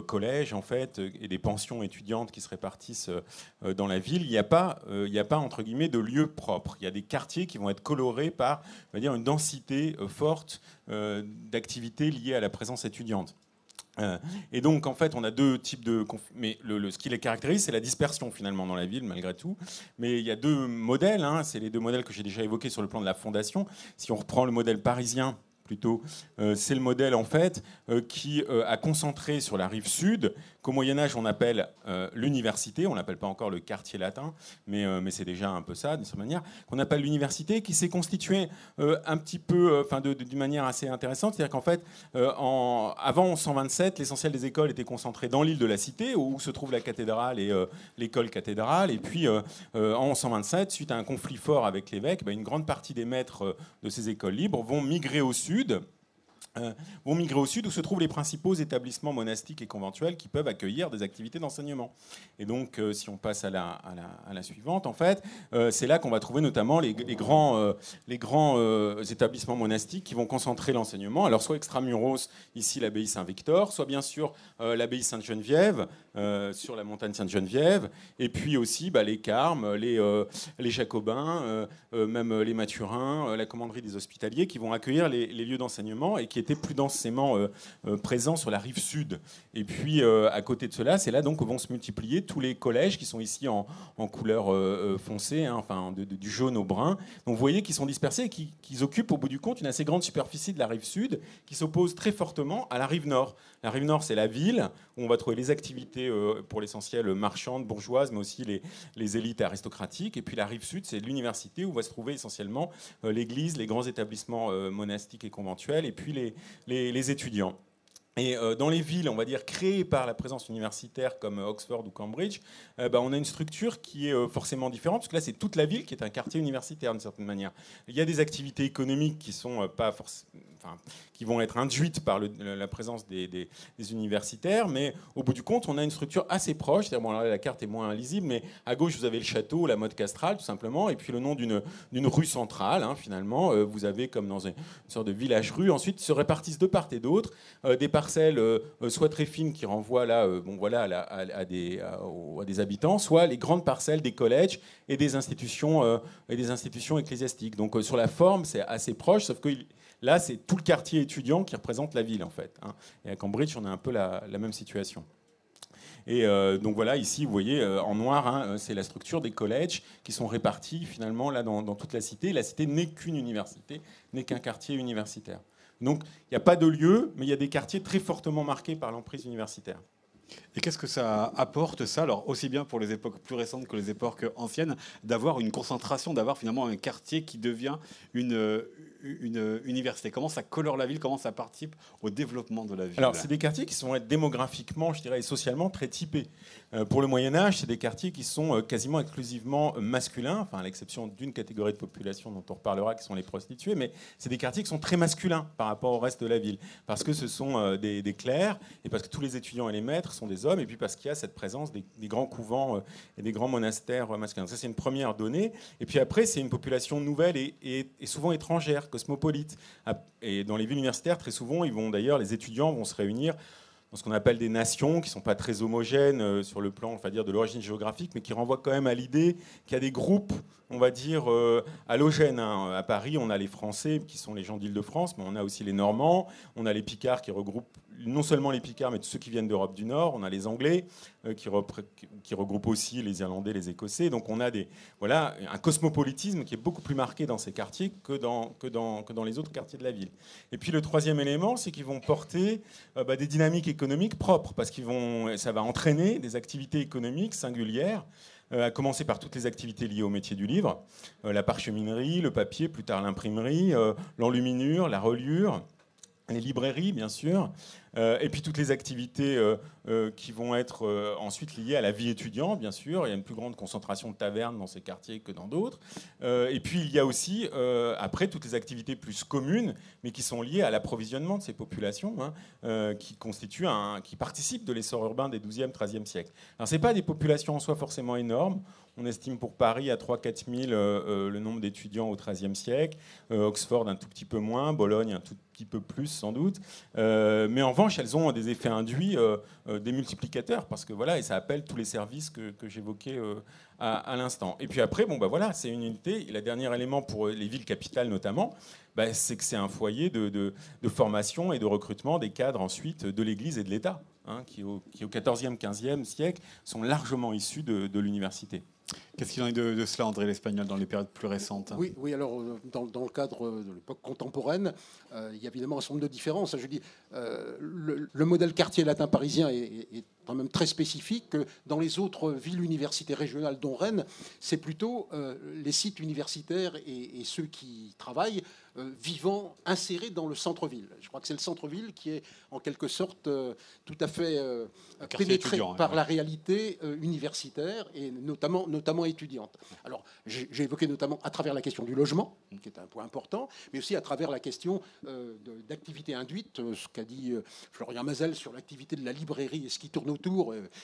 collèges en fait et des pensions étudiantes qui se répartissent dans la ville, il n'y a pas, entre guillemets de lieu propre. Il y a des quartiers qui vont être colorés par, une densité forte d'activités liées à la présence étudiante. Euh, et donc, en fait, on a deux types de. Mais le, ce qui les caractérise, c'est la dispersion finalement dans la ville, malgré tout. Mais il y a deux modèles. Hein, c'est les deux modèles que j'ai déjà évoqués sur le plan de la fondation. Si on reprend le modèle parisien, plutôt, euh, c'est le modèle en fait euh, qui a concentré sur la rive sud qu'au Moyen Âge on appelle euh, l'université, on l'appelle pas encore le quartier latin, mais, euh, c'est déjà un peu ça d'une certaine manière, qu'on appelle l'université, qui s'est constituée euh, un petit peu, enfin d'une manière assez intéressante, c'est-à-dire qu'en fait, avant 127, l'essentiel des écoles était concentré dans l'île de la Cité, où se trouve la cathédrale et l'école cathédrale, et puis en 127, suite à un conflit fort avec l'évêque, ben, une grande partie des maîtres de ces écoles libres vont migrer au sud euh, vont migrer au sud où se trouvent les principaux établissements monastiques et conventuels qui peuvent accueillir des activités d'enseignement. Et donc, euh, si on passe à la, suivante, en fait, euh, c'est là qu'on va trouver notamment les, grands, établissements monastiques qui vont concentrer l'enseignement. Alors, soit extramuros, ici l'abbaye Saint-Victor, soit bien sûr l'abbaye Sainte-Geneviève, sur la montagne Sainte-Geneviève, et puis aussi bah, les Carmes, les, les Jacobins, même les Mathurins, la commanderie des Hospitaliers, qui vont accueillir les, les lieux d'enseignement et qui était plus densément euh, euh, présent sur la rive sud. Et puis, euh, à côté de cela, c'est là donc que vont se multiplier tous les collèges qui sont ici en, couleur foncée, hein, enfin du jaune au brun. Donc, vous voyez qu'ils sont dispersés et qu'ils occupent au bout du compte une assez grande superficie de la rive sud qui s'oppose très fortement à la rive nord. La rive nord, c'est la ville où on va trouver les activités pour l'essentiel marchandes, bourgeoises, mais aussi les, les, élites aristocratiques. Et puis la rive sud, c'est l'université où va se trouver essentiellement l'église, les grands établissements monastiques et conventuels, et puis les, les, étudiants. Et euh, dans les villes, on va dire, créées par la présence universitaire comme Oxford ou Cambridge, euh, bah, on a une structure qui est euh, forcément différente, parce que là, c'est toute la ville qui est un quartier universitaire, d'une certaine manière. Il y a des activités économiques qui sont pas forcément qui vont être induites par la présence des, universitaires, mais au bout du compte, on a une structure assez proche. Bon, la carte est moins lisible, mais à gauche, vous avez le château, la mode castrale, tout simplement, et puis le nom d'une rue centrale, hein, finalement. Euh, vous avez comme dans une, sorte de village-rue. Ensuite, se répartissent de part et d'autre euh, des parcelles parcelles soit très fines qui renvoient là, bon, voilà, à, des, à, des, habitants, soit les grandes parcelles des collèges et des institutions, et des institutions ecclésiastiques. Donc sur la forme, c'est assez proche, sauf que là, c'est tout le quartier étudiant qui représente la ville, en fait. Hein. Et à Cambridge, on a un peu la, même situation. Et donc voilà, ici, vous voyez, en noir, hein, c'est la structure des collèges qui sont répartis finalement là dans, dans toute la cité. La cité n'est qu'une université, n'est qu'un quartier universitaire. Donc il n'y a pas de lieu, mais il y a des quartiers très fortement marqués par l'emprise universitaire. Et qu'est-ce que ça apporte, ça, alors aussi bien pour les époques plus récentes que les époques anciennes, d'avoir une concentration, d'avoir finalement un quartier qui devient une, une université? Comment ça colore la ville? Comment ça participe au développement de la ville? Alors, c'est des quartiers qui sont démographiquement, je dirais, et socialement très typés. Euh, pour le Moyen Âge, c'est des quartiers qui sont euh, quasiment exclusivement euh, masculins, enfin à l'exception d'une catégorie de population dont on reparlera, qui sont les prostituées, mais c'est des quartiers qui sont très masculins par rapport au reste de la ville, parce que ce sont des, clercs, et parce que tous les étudiants et les maîtres sont des hommes, et puis parce qu'il y a cette présence des, grands couvents et des grands monastères masculins. Ça, c'est une première donnée. Et puis après, c'est une population nouvelle et souvent étrangère, cosmopolite. Et dans les villes universitaires, très souvent, ils vont d'ailleurs, les étudiants vont se réunir dans ce qu'on appelle des nations qui ne sont pas très homogènes euh, sur le plan, on va dire, de l'origine géographique, mais qui renvoient quand même à l'idée qu'il y a des groupes, on va dire, euh, halogènes. Hein. À Paris, on a les Français qui sont les gens d'Île-de-France, mais on a aussi les Normands, on a les Picards qui regroupent non seulement les Picards, mais tous ceux qui viennent d'Europe du Nord. On a les Anglais euh, qui, regroupent aussi les Irlandais, les Écossais. Donc on a des, voilà, un cosmopolitisme qui est beaucoup plus marqué dans ces quartiers que dans, que dans, que dans les autres quartiers de la ville. Et puis le troisième élément, c'est qu'ils vont porter euh, bah, des dynamiques économiques propres, parce qu'ils vont, ça va entraîner des activités économiques singulières euh, à commencer par toutes les activités liées au métier du livre, la parcheminerie, le papier, plus tard l'imprimerie, l'enluminure, la reliure, les librairies, bien sûr, euh, et puis toutes les activités euh, euh, qui vont être ensuite liées à la vie étudiante, bien sûr. Il y a une plus grande concentration de tavernes dans ces quartiers que dans d'autres. et puis il y a aussi, après, toutes les activités plus communes, mais qui sont liées à l'approvisionnement de ces populations, hein, qui constituent un, qui participent de l'essor urbain des 12e, 13e siècles. Alors, ce pas des populations en soi forcément énormes. On estime pour Paris à 3-4 000 le nombre d'étudiants au XIIIe siècle, Oxford un tout petit peu moins, Bologne un tout petit peu plus sans doute. mais en revanche, elles ont des effets induits euh, euh, des multiplicateurs, parce que voilà, et ça appelle tous les services que, j'évoquais euh, à, l'instant. Et puis après, bon, bah voilà, c'est une unité. Et le dernier élément pour les villes capitales notamment, bah, c'est que c'est un foyer de, formation et de recrutement des cadres ensuite de l'Église et de l'État, hein, qui, au, qui, au 14e, 15e siècle sont largement issus de l'université. Qu'est-ce qu'il en est de, cela, André l'Espagnol, dans les périodes plus récentes Oui, oui alors, euh, dans, le cadre de l'époque contemporaine, euh, il y a évidemment un certain nombre de différences. Je dis, euh, le, modèle quartier latin parisien est, quand même très spécifique. Dans les autres villes universitaires régionales, dont Rennes, c'est plutôt les sites universitaires et, ceux qui travaillent vivant, insérés dans le centre-ville. Je crois que c'est le centre-ville qui est en quelque sorte tout à fait pénétré hein, par la réalité universitaire et notamment notamment étudiante. Alors, j'ai évoqué notamment à travers la question du logement, qui est un point important, mais aussi à travers la question euh, d'activité induite, euh, ce qu'a dit euh, Florian Mazel sur l'activité de la librairie et ce qui tourne autour,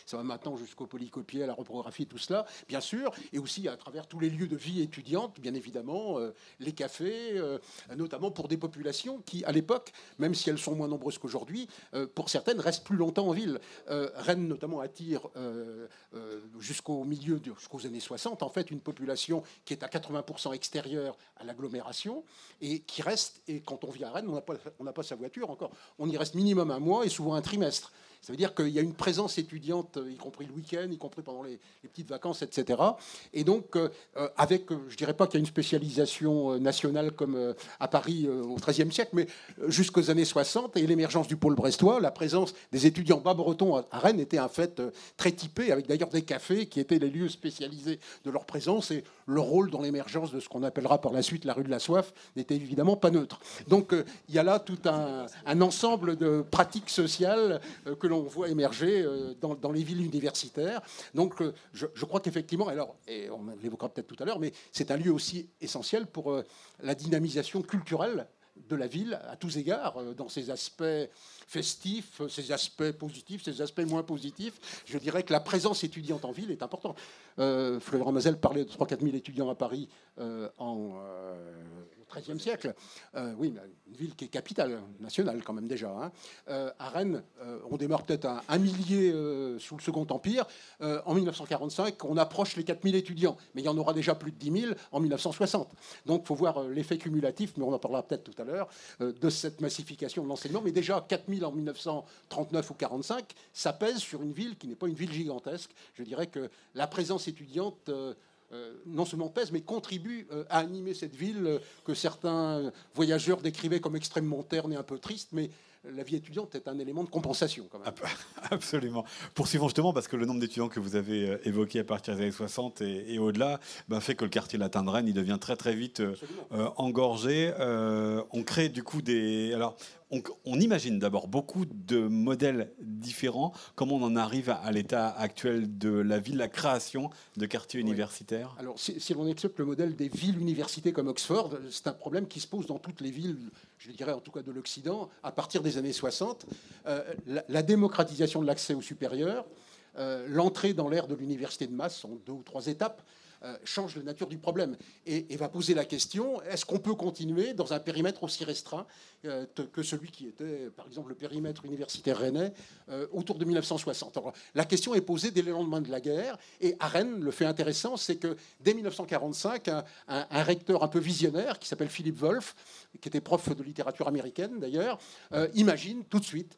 ça va maintenant jusqu'au polycopier, à la reprographie, tout cela, bien sûr, et aussi à travers tous les lieux de vie étudiante, bien évidemment, les cafés, notamment pour des populations qui, à l'époque, même si elles sont moins nombreuses qu'aujourd'hui, pour certaines, restent plus longtemps en ville. Rennes, notamment, attire jusqu'au milieu, jusqu'au aux années 60, en fait, une population qui est à 80% extérieure à l'agglomération et qui reste, et quand on vit à Rennes, on n'a pas, sa voiture encore, on y reste minimum un mois et souvent un trimestre. Ça veut dire qu'il y a une présence étudiante, y compris le week-end, y compris pendant les, petites vacances, etc. Et donc, euh, euh, avec, euh, je dirais pas qu'il y a une spécialisation nationale comme à Paris au XIIIe siècle, mais jusqu'aux années 60 et l'émergence du pôle brestois, la présence des étudiants bas-bretons à Rennes était un fait très typé, avec d'ailleurs des cafés qui étaient les lieux spécialisés de leur présence et leur rôle dans l'émergence de ce qu'on appellera par la suite la rue de la soif n'était évidemment pas neutre. Donc, il y a là tout un, un ensemble de pratiques sociales que l'on on voit émerger euh, dans, les villes universitaires. Donc euh, je, crois qu'effectivement, alors, et on l'évoquera peut-être tout à l'heure, mais c'est un lieu aussi essentiel pour euh, la dynamisation culturelle de la ville à tous égards, dans ses aspects festifs, ses aspects positifs, ses aspects moins positifs. Je dirais que la présence étudiante en ville est importante. Euh, Florent Mazel parlait de 3-4 000 étudiants à Paris en, XIIIe siècle. Euh, oui, une ville qui est capitale nationale quand même déjà. Hein. Euh, à Rennes, euh, on démarre peut-être à un millier sous le Second Empire. en 1945, on approche les 4000 étudiants, mais il y en aura déjà plus de 10 000 en 1960. Donc il faut voir l'effet cumulatif, mais on en parlera peut-être tout à l'heure, de cette massification de l'enseignement. Mais déjà 4000 en 1939 ou 45, ça pèse sur une ville qui n'est pas une ville gigantesque. Je dirais que la présence étudiante non seulement pèse, mais contribue euh, à animer cette ville euh, que certains voyageurs décrivaient comme extrêmement terne et un peu triste, mais la vie étudiante est un élément de compensation quand même. Absolument. Poursuivons justement, parce que le nombre d'étudiants que vous avez euh, évoqué à partir des années 60 et, au-delà bah, fait que le quartier latin de Rennes il devient très très vite euh, euh, engorgé. on crée du coup des... Alors, on, imagine d'abord beaucoup de modèles différents. Comment on en arrive à, l'état actuel de la ville, la création de quartiers universitaires? Alors, si, si l'on accepte le modèle des villes-universités comme Oxford, c'est un problème qui se pose dans toutes les villes je dirais en tout cas de l'Occident, à partir des années 60, euh, la, démocratisation de l'accès au supérieur, euh, l'entrée dans l'ère de l'université de masse sont deux ou trois étapes. Euh, change la nature du problème et, va poser la question est-ce qu'on peut continuer dans un périmètre aussi restreint euh, que celui qui était, par exemple, le périmètre universitaire rennais euh, autour de 1960 La question est posée dès le lendemain de la guerre et à Rennes, le fait intéressant, c'est que dès 1945, un, un, recteur un peu visionnaire qui s'appelle Philippe Wolff, qui était prof de littérature américaine d'ailleurs, imagine tout de suite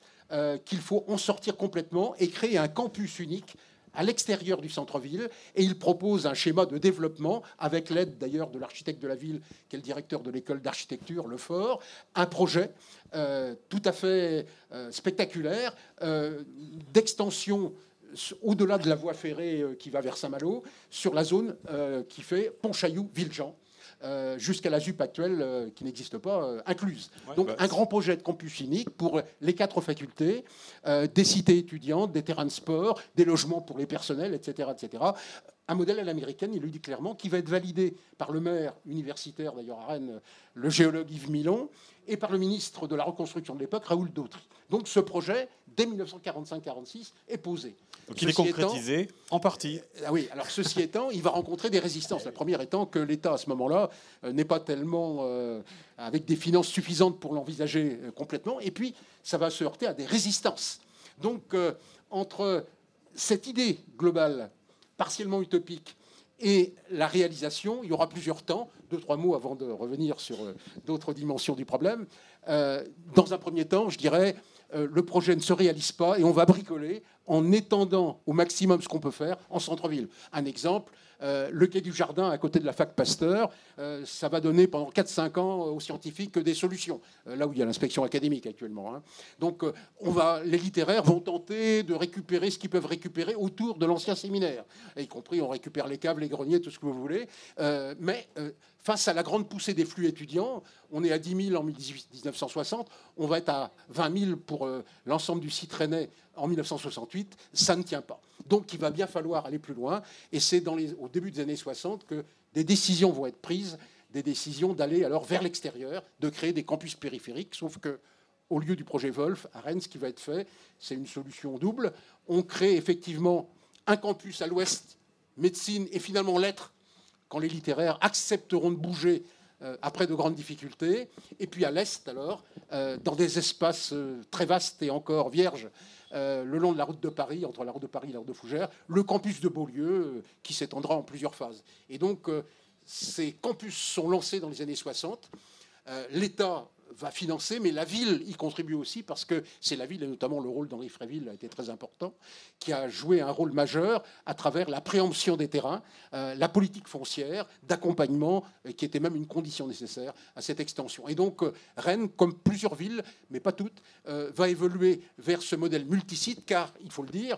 qu'il faut en sortir complètement et créer un campus unique à l'extérieur du centre-ville et il propose un schéma de développement avec l'aide d'ailleurs de l'architecte de la ville qui est le directeur de l'école d'architecture Le Fort, un projet euh, tout à fait euh, spectaculaire euh, d'extension au-delà de la voie ferrée qui va vers Saint-Malo sur la zone qui fait Pontchaillou-Villejean. Euh, jusqu'à la ZUP actuelle euh, qui n'existe pas, euh, incluse. Donc bah, un grand projet de campus unique pour les quatre facultés, des cités étudiantes, des terrains de sport, des logements pour les personnels, etc. etc. Un modèle à l'américaine, il le dit clairement, qui va être validé par le maire universitaire, d'ailleurs à Rennes, le géologue Yves Milon, et par le ministre de la Reconstruction de l'époque, Raoul Dautry. Donc ce projet, dès 1945-46, est posé. Donc il est concrétisé en partie. Ah oui, alors ceci étant, il va rencontrer des résistances. La première étant que l'État, à ce moment-là, euh, n'est pas tellement euh, avec des finances suffisantes pour l'envisager complètement. Et puis, ça va se heurter à des résistances. Donc, entre cette idée globale, partiellement utopique, et la réalisation, il y aura plusieurs temps, deux, trois mots avant de revenir sur d'autres dimensions du problème. dans un premier temps, je dirais, le projet ne se réalise pas et on va bricoler en étendant au maximum ce qu'on peut faire en centre-ville. Un exemple, euh, le quai du Jardin à côté de la fac Pasteur, euh, ça va donner pendant 4-5 ans aux scientifiques des solutions, euh, là où il y a l'inspection académique actuellement. Hein. Donc les littéraires vont tenter de récupérer ce qu'ils peuvent récupérer autour de l'ancien séminaire, y compris on récupère les caves, les greniers, tout ce que vous voulez. mais face à la grande poussée des flux étudiants, on est à 10 000 en 1960, on va être à 20 000 pour l'ensemble du site rennais en 1968, ça ne tient pas. Donc il va bien falloir aller plus loin. Et c'est au début des années 60 que des décisions vont être prises, des décisions d'aller alors vers l'extérieur, de créer des campus périphériques. Sauf que au lieu du projet Wolf, à Rennes, ce qui va être fait, c'est une solution double. On crée effectivement un campus à l'ouest, médecine et finalement lettres, quand les littéraires accepteront de bouger euh, après de grandes difficultés. Et puis à l'est, alors, euh, dans des espaces euh, très vastes et encore vierges, euh, le long de la route de Paris, entre la route de Paris et la route de Fougères, le campus de Beaulieu, euh, qui s'étendra en plusieurs phases. Et donc, euh, ces campus sont lancés dans les années 60. L'État va financer, mais la ville y contribue aussi parce que c'est la ville, et notamment le rôle d'Henri Fréville a été très important, qui a joué un rôle majeur à travers la préemption des terrains, euh, la politique foncière, d'accompagnement, euh, qui était même une condition nécessaire à cette extension. Et donc euh, Rennes, comme plusieurs villes, mais pas toutes, va évoluer vers ce modèle multisite, car, il faut le dire,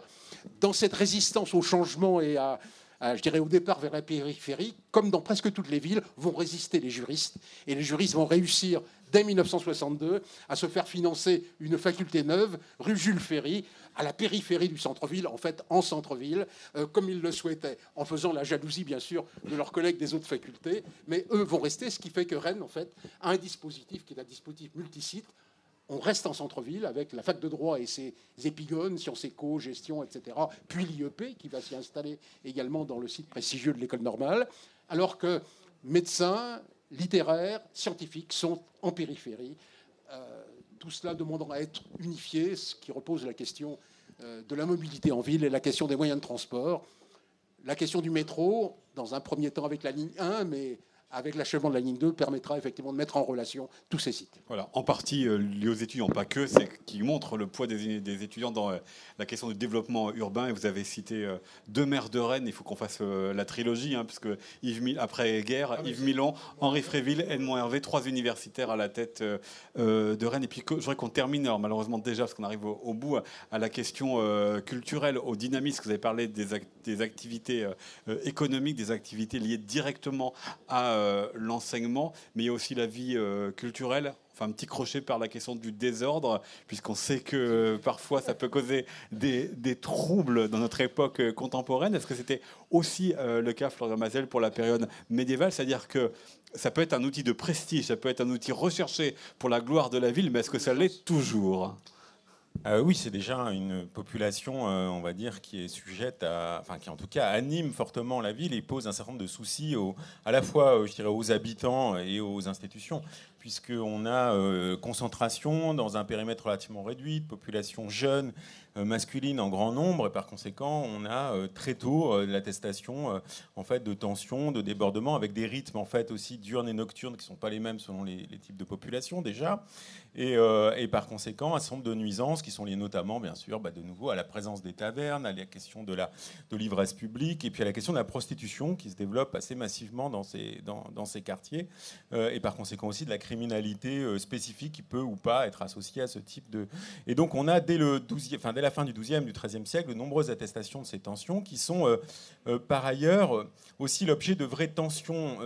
dans cette résistance au changement et à, je dirais au départ vers la périphérie, comme dans presque toutes les villes, vont résister les juristes. Et les juristes vont réussir dès 1962 à se faire financer une faculté neuve, rue Jules Ferry, à la périphérie du centre-ville, en fait en centre-ville, euh, comme ils le souhaitaient, en faisant la jalousie bien sûr de leurs collègues des autres facultés. Mais eux vont rester, ce qui fait que Rennes en fait a un dispositif qui est un dispositif multisite on reste en centre-ville avec la fac de droit et ses épigones, sciences éco, gestion, etc. Puis l'IEP qui va s'y installer également dans le site prestigieux de l'école normale. Alors que médecins, littéraires, scientifiques sont en périphérie. tout cela demandant à être unifié, ce qui repose la question de la mobilité en ville et la question des moyens de transport. La question du métro, dans un premier temps avec la ligne 1, mais avec l'achèvement de la ligne 2, permettra effectivement de mettre en relation tous ces sites. Voilà, en partie euh, lié aux étudiants, pas que, c'est qui montre le poids des, étudiants dans euh, la question du développement urbain. Et vous avez cité euh, deux maires de Rennes, il faut qu'on fasse la trilogie, hein, puisque Yves, après guerre, ah, Yves Milan, Henri Fréville, Edmond Hervé, trois universitaires à la tête de Rennes. Et puis je voudrais qu'on termine, alors, malheureusement déjà, parce qu'on arrive au, bout, à la question culturelle, au dynamisme. Vous avez parlé des, des activités économiques, des activités liées directement à euh, l'enseignement, mais il y a aussi la vie euh, culturelle. Enfin, un petit crochet par la question du désordre, puisqu'on sait que euh, parfois ça peut causer des, troubles dans notre époque contemporaine. Est-ce que c'était aussi le cas, Florian Mazel, pour la période médiévale? C'est-à-dire que ça peut être un outil de prestige, ça peut être un outil recherché pour la gloire de la ville, mais est-ce que ça l'est toujours? Euh, oui, c'est déjà une population, euh, on va dire, qui est sujette à, enfin, qui en tout cas anime fortement la ville et pose un certain nombre de soucis à la fois, euh, aux habitants et aux institutions, puisqu'on a concentration dans un périmètre relativement réduit, population jeune, masculine en grand nombre, et par conséquent, on a très tôt l'attestation en fait de tensions, de débordements, avec des rythmes en fait aussi diurnes et nocturnes qui ne sont pas les mêmes selon les types de population déjà. Euh, et, par conséquent, un certain nombre de nuisances qui sont liées notamment, bien sûr, bah, de nouveau à la présence des tavernes, à la question de la de l'ivresse publique, et puis à la question de la prostitution qui se développe assez massivement dans ces, dans, ces quartiers, euh, et par conséquent aussi de la criminalité euh, spécifique qui peut ou pas être associée à ce type de... Et donc on a dès, le 12 enfin, dès la fin du 12e, du 13e siècle, de nombreuses attestations de ces tensions qui sont par ailleurs aussi l'objet de vraies tensions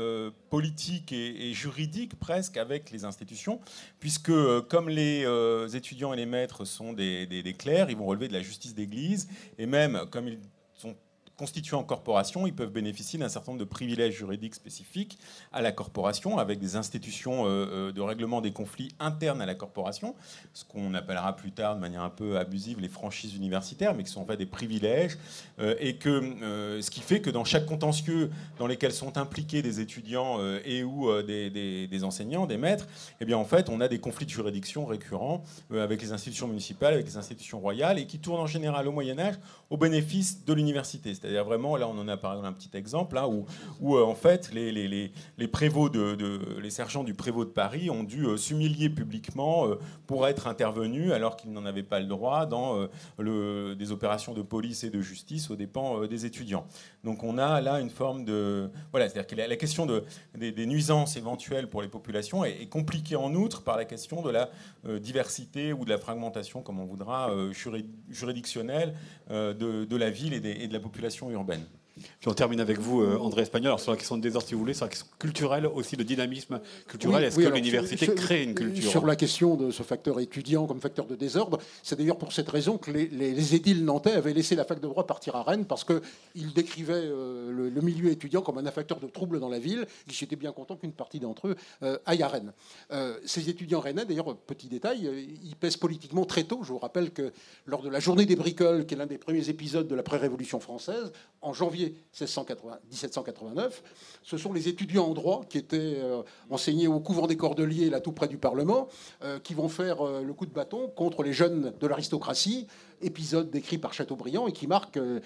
politiques et juridiques presque avec les institutions, puisque euh, comme les euh, étudiants et les maîtres sont des, clercs, ils vont relever de la justice d'église, et même comme constitués en corporation, ils peuvent bénéficier d'un certain nombre de privilèges juridiques spécifiques à la corporation, avec des institutions euh, euh, de règlement des conflits internes à la corporation, ce qu'on appellera plus tard de manière un peu abusive les franchises universitaires, mais qui sont en fait des privilèges, euh, et que ce qui fait que dans chaque contentieux dans lesquels sont impliqués des étudiants et ou des, enseignants, des maîtres, eh bien en fait on a des conflits de juridiction récurrents avec les institutions municipales, avec les institutions royales, et qui tournent en général au Moyen Âge au bénéfice de l'université. C'est-à-dire vraiment, là on en a par exemple un petit exemple, là, où, euh, en fait les, prévôts de, les sergents du prévôt de Paris ont dû euh, s'humilier publiquement euh, pour être intervenus alors qu'ils n'en avaient pas le droit dans des opérations de police et de justice aux dépens des étudiants. Donc on a là une forme de... Voilà, c'est-à-dire que la, question de, des, nuisances éventuelles pour les populations est, compliquée en outre par la question de la diversité ou de la fragmentation, comme on voudra, juridictionnelle de, la ville et de la population urbaine. Puis on termine avec vous, euh, André Espagnol. Alors sur la question de désordre, si vous voulez, sur la question culturelle aussi, le dynamisme culturel. Est-ce que l'université crée une culture? Sur la question de ce facteur étudiant comme facteur de désordre, c'est d'ailleurs pour cette raison que les, édiles nantais avaient laissé la fac de droit partir à Rennes parce qu'ils décrivaient euh, le, milieu étudiant comme un facteur de trouble dans la ville. Ils étaient bien contents qu'une partie d'entre eux euh, aille à Rennes. ces étudiants rennais, d'ailleurs, petit détail, ils pèsent politiquement très tôt. Je vous rappelle que lors de la journée des bricoles, qui est l'un des premiers épisodes de la pré-révolution française, en janvier 1789. Ce sont les étudiants en droit qui étaient euh, enseignés au couvent des Cordeliers, là tout près du Parlement, euh, qui vont faire euh, le coup de bâton contre les jeunes de l'aristocratie épisode décrit par Chateaubriand et qui marque euh,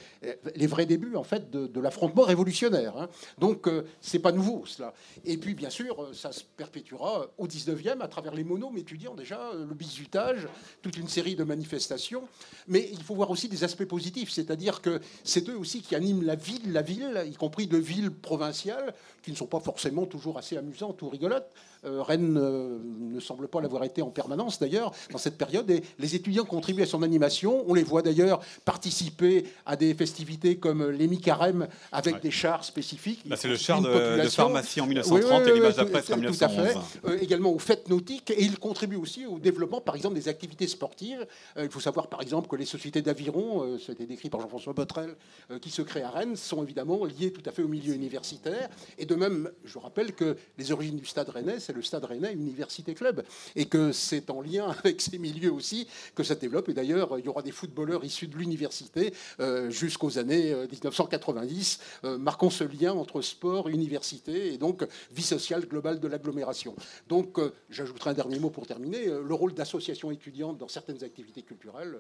les vrais débuts en fait de, l'affrontement révolutionnaire. Hein. Donc euh, c'est pas nouveau cela. Et puis bien sûr, euh, ça se perpétuera au 19e à travers les monos étudiants déjà, le bisutage, toute une série de manifestations. Mais il faut voir aussi des aspects positifs, c'est-à-dire que c'est eux aussi qui animent la ville, la ville, y compris de villes provinciales, qui ne sont pas forcément toujours assez amusantes ou rigolotes. Rennes ne semble pas l'avoir été en permanence d'ailleurs dans cette période. Et les étudiants contribuent à son animation. On les voit d'ailleurs participer à des festivités comme l'Hémi-Carême avec des chars spécifiques. c'est le char de, pharmacie en 1930 et l'image d'après en 1911. Tout à fait. Euh, également aux fêtes nautiques et ils contribuent aussi au développement, par exemple, des activités sportives. il faut savoir, par exemple, que les sociétés d'aviron, ça a été décrit par Jean-François Botrel, qui se créent à Rennes, sont évidemment liées tout à fait au milieu universitaire. Et de même, je rappelle que les origines du Stade Rennais, c'est le Stade Rennais Université Club, et que c'est en lien avec ces milieux aussi que ça se développe. Et d'ailleurs, il y aura des footballeurs issus de l'université euh, jusqu'aux années 1990, marquant ce lien entre sport, université et donc vie sociale globale de l'agglomération. Donc, j'ajouterai un dernier mot pour terminer le rôle d'association étudiante dans certaines activités culturelles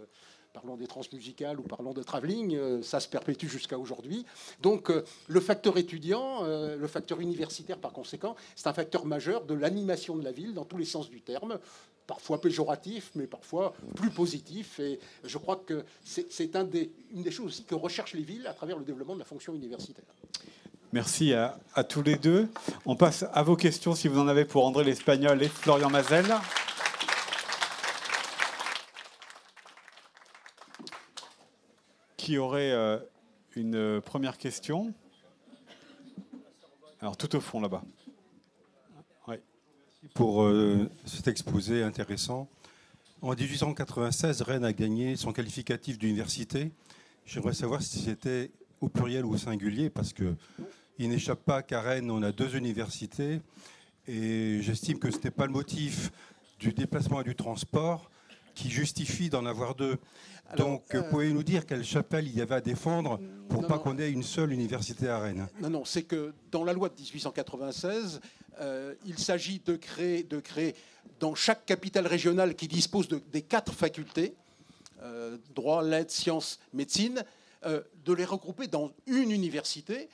parlons des transmusicales ou parlons de travelling, euh, ça se perpétue jusqu'à aujourd'hui. Donc euh, le facteur étudiant, euh, le facteur universitaire par conséquent, c'est un facteur majeur de l'animation de la ville dans tous les sens du terme, parfois péjoratif, mais parfois plus positif. Et je crois que c'est une des choses aussi que recherchent les villes à travers le développement de la fonction universitaire. Merci à tous les deux. On passe à vos questions si vous en avez pour André l'Espagnol et Florian Mazel. Qui aurait euh, une première question Alors, tout au fond, là-bas. Pour euh, cet exposé intéressant. En 1896, Rennes a gagné son qualificatif d'université. J'aimerais savoir si c'était au pluriel ou au singulier, parce que il n'échappe pas qu'à Rennes, on a deux universités. Et j'estime que ce n'est pas le motif du déplacement et du transport qui justifie d'en avoir deux. Donc, euh, pouvez-vous nous dire quelle chapelle il y avait à défendre pour pas qu'on ait une seule université à Rennes? Non, non, c'est que dans la loi de 1896, euh, il s'agit de créer, de créer dans chaque capitale régionale qui dispose des quatre facultés, euh, droit, lettres, sciences, médecine, de les regrouper dans une université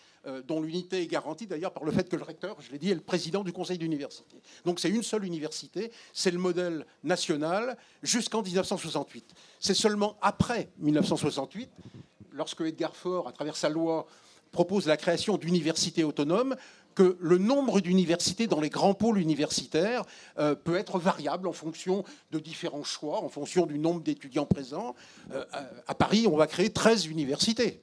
dont l'unité est garantie d'ailleurs par le fait que le recteur, je l'ai dit, est le président du conseil d'université. Donc c'est une seule université, c'est le modèle national jusqu'en 1968. C'est seulement après 1968, lorsque Edgar Faure, à travers sa loi, propose la création d'universités autonomes, que le nombre d'universités dans les grands pôles universitaires euh, peut être variable en fonction de différents choix, en fonction du nombre d'étudiants présents. Euh, à Paris, on va créer 13 universités.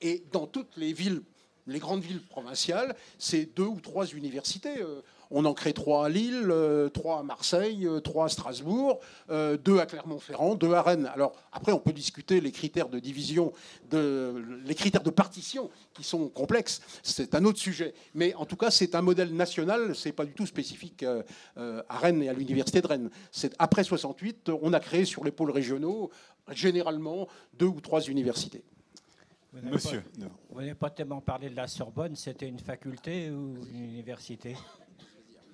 Et dans toutes les villes les grandes villes provinciales, c'est deux ou trois universités. Euh, on en crée trois à Lille, euh, trois à Marseille, euh, trois à Strasbourg, deux à Clermont-Ferrand, deux à Rennes. Alors après, on peut discuter les critères de division, les critères de partition qui sont complexes. C'est un autre sujet. Mais en tout cas, c'est un modèle national. C'est pas du tout spécifique à Rennes et à l'université de Rennes. Après 68, on a créé sur les pôles régionaux généralement deux ou trois universités. Monsieur. vous n'avez pas tellement parlé de la Sorbonne, c'était une faculté ou une université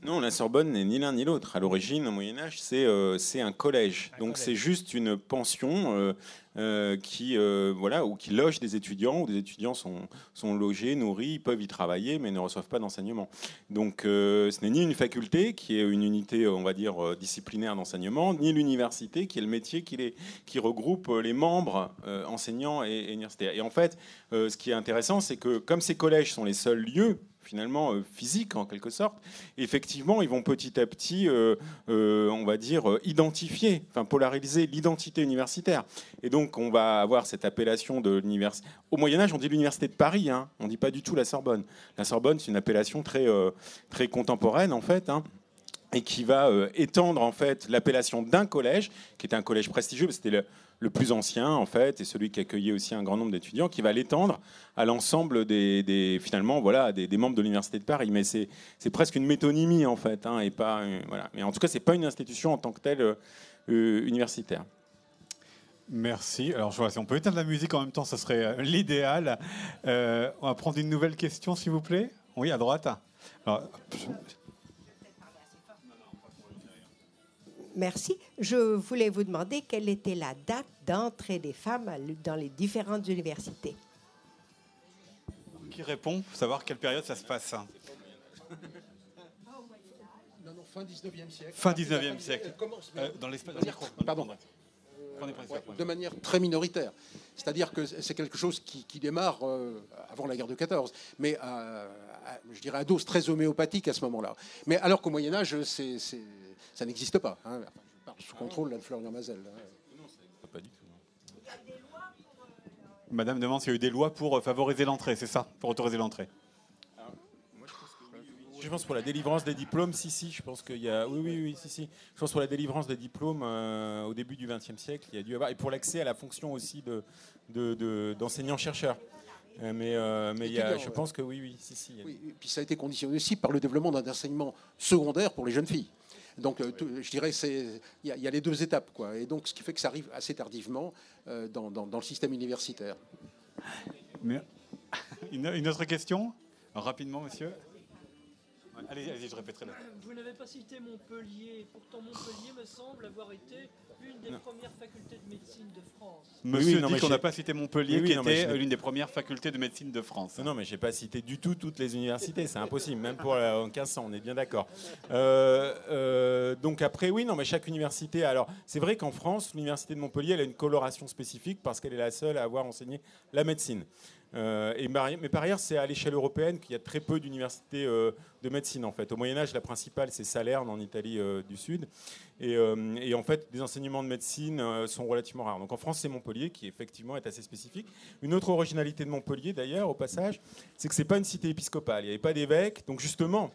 non, la Sorbonne n'est ni l'un ni l'autre. À l'origine, au Moyen Âge, c'est euh, un collège. Donc c'est juste une pension euh, euh, qui, voilà, où qui loge des étudiants, où des étudiants sont, sont logés, nourris, peuvent y travailler, mais ne reçoivent pas d'enseignement. Donc ce n'est ni une faculté, qui est une unité, on va dire, disciplinaire d'enseignement, ni l'université, qui est le métier qui, les, qui regroupe les membres enseignants et, universitaires. Et en fait, ce qui est intéressant, c'est que comme ces collèges sont les seuls lieux finalement euh, physique en quelque sorte. effectivement, ils vont petit à petit, euh, euh, on va dire, identifier, enfin polariser l'identité universitaire. Et donc, on va avoir cette appellation de l'université. Au Moyen Âge, on dit l'université de Paris, hein. on ne dit pas du tout la Sorbonne. La Sorbonne, c'est une appellation très, très contemporaine en fait. Hein et qui va étendre en fait l'appellation d'un collège, qui était un collège prestigieux, c'était le, le plus ancien en fait, et celui qui accueillait aussi un grand nombre d'étudiants, qui va l'étendre à l'ensemble des, finalement voilà des, membres de l'université de Paris. Mais c'est presque une métonymie en fait, hein, et pas voilà. Mais en tout cas, c'est pas une institution en tant que telle euh, universitaire. Merci. Alors, je vois, si on peut éteindre la musique en même temps, ce serait euh, l'idéal. Euh, on va prendre une nouvelle question, s'il vous plaît. Oui, à droite. Alors, Merci. Je voulais vous demander quelle était la date d'entrée des femmes dans les différentes universités. Qui répond Savoir quelle période ça se passe? Non, non, fin 19e siècle. Fin 19e siècle. Euh, dans l'espace. Pardon. De manière très minoritaire. C'est-à-dire que c'est quelque chose qui, démarre euh, avant la guerre de 14, mais je dirais à dose très homéopathique à ce moment-là. Mais alors qu'au Moyen Âge, c'est ça n'existe pas. Hein. Je parle sous contrôle de Florian Mazel. Hein. Pas du tout. Madame demande s'il y a eu des lois pour favoriser l'entrée, c'est ça? Pour autoriser l'entrée je pense pour la délivrance des diplômes, si, si, je pense qu'il y a. Oui, oui, oui, si, si. Je pense pour la délivrance des diplômes euh, au début du XXe siècle, il y a dû avoir. Et pour l'accès à la fonction aussi d'enseignant-chercheur. De, Euh, mais euh, mais il y a- je pense que oui, oui, si, si. Oui, et puis ça a été conditionné aussi par le développement d'un enseignement secondaire pour les jeunes filles. Donc, euh, tout- je dirais, c'est il y, a- il y a les deux étapes, quoi. Et donc, ce qui fait que ça arrive assez tardivement euh, dans, dans- dans le système universitaire. Mais- Une, une autre question? Rapidement, monsieur. Allez, allez, je répéterai là. Vous n'avez pas cité Montpellier, pourtant Montpellier me semble avoir été une des premières facultés de médecine de France. Monsieur oui, non, dit mais qu'on n'a pas cité Montpellier, Oui, oui, qui non, était l'ai- l'une des premières facultés de médecine de France. Non, non, mais j'ai pas cité du tout toutes les universités, c'est impossible, même pour la- en 1500, on est bien d'accord. Euh, euh, donc après, oui, non, mais chaque université. Alors, c'est vrai qu'en France, l'université de Montpellier, elle a une coloration spécifique parce qu'elle est la seule à avoir enseigné la médecine. Euh, mais par ailleurs, c'est à l'échelle européenne qu'il y a très peu d'universités euh, de médecine en fait. Au Moyen Âge, la principale c'est Salerne en Italie euh, du Sud, et, en fait, les enseignements de médecine sont relativement rares. Donc en France, c'est Montpellier qui effectivement est assez spécifique. Une autre originalité de Montpellier, d'ailleurs, au passage, c'est que c'est pas une cité épiscopale. Il n'y avait pas d'évêque, donc justement.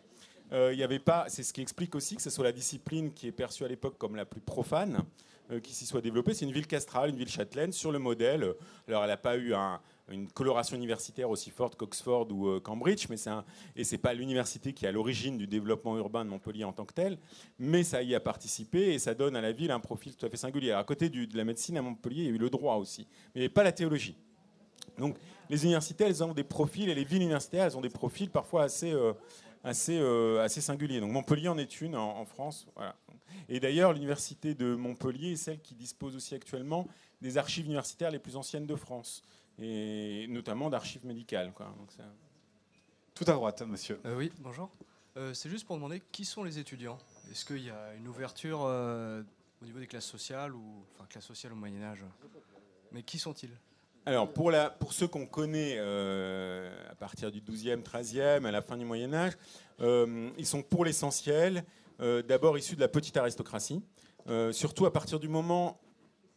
il y avait pas, c'est ce qui explique aussi que ce soit la discipline qui est perçue à l'époque comme la plus profane qui s'y soit développée. C'est une ville castrale, une ville châtelaine, sur le modèle. Alors, elle n'a pas eu un- une coloration universitaire aussi forte qu'Oxford ou euh, Cambridge, mais un, et c'est pas l'université qui est à l'origine du développement urbain de Montpellier en tant que tel, mais ça y a participé et ça donne à la ville un profil tout à fait singulier. À côté de la médecine à Montpellier, il y a eu le droit aussi, mais pas la théologie. Donc, les universités, elles ont des profils, et les villes universitaires, elles ont des profils parfois assez, euh, assez, euh, assez singuliers. Donc, Montpellier en est une en, France. Et d'ailleurs, l'université de Montpellier est celle qui dispose aussi actuellement des archives universitaires les plus anciennes de France, et notamment d'archives médicales. quoi. Donc, ça- Tout à droite, monsieur. Euh, oui, bonjour. Euh, c'est juste pour demander qui sont les étudiants? Est-ce qu'il y a une ouverture euh, au niveau des classes sociales ou enfin classes sociales au Moyen Âge Mais qui sont-ils? Alors, pour, la, pour ceux qu'on connaît euh, à partir du 12e, 13e, à la fin du Moyen-Âge, euh, ils sont pour l'essentiel euh, d'abord issus de la petite aristocratie, euh, surtout à partir du moment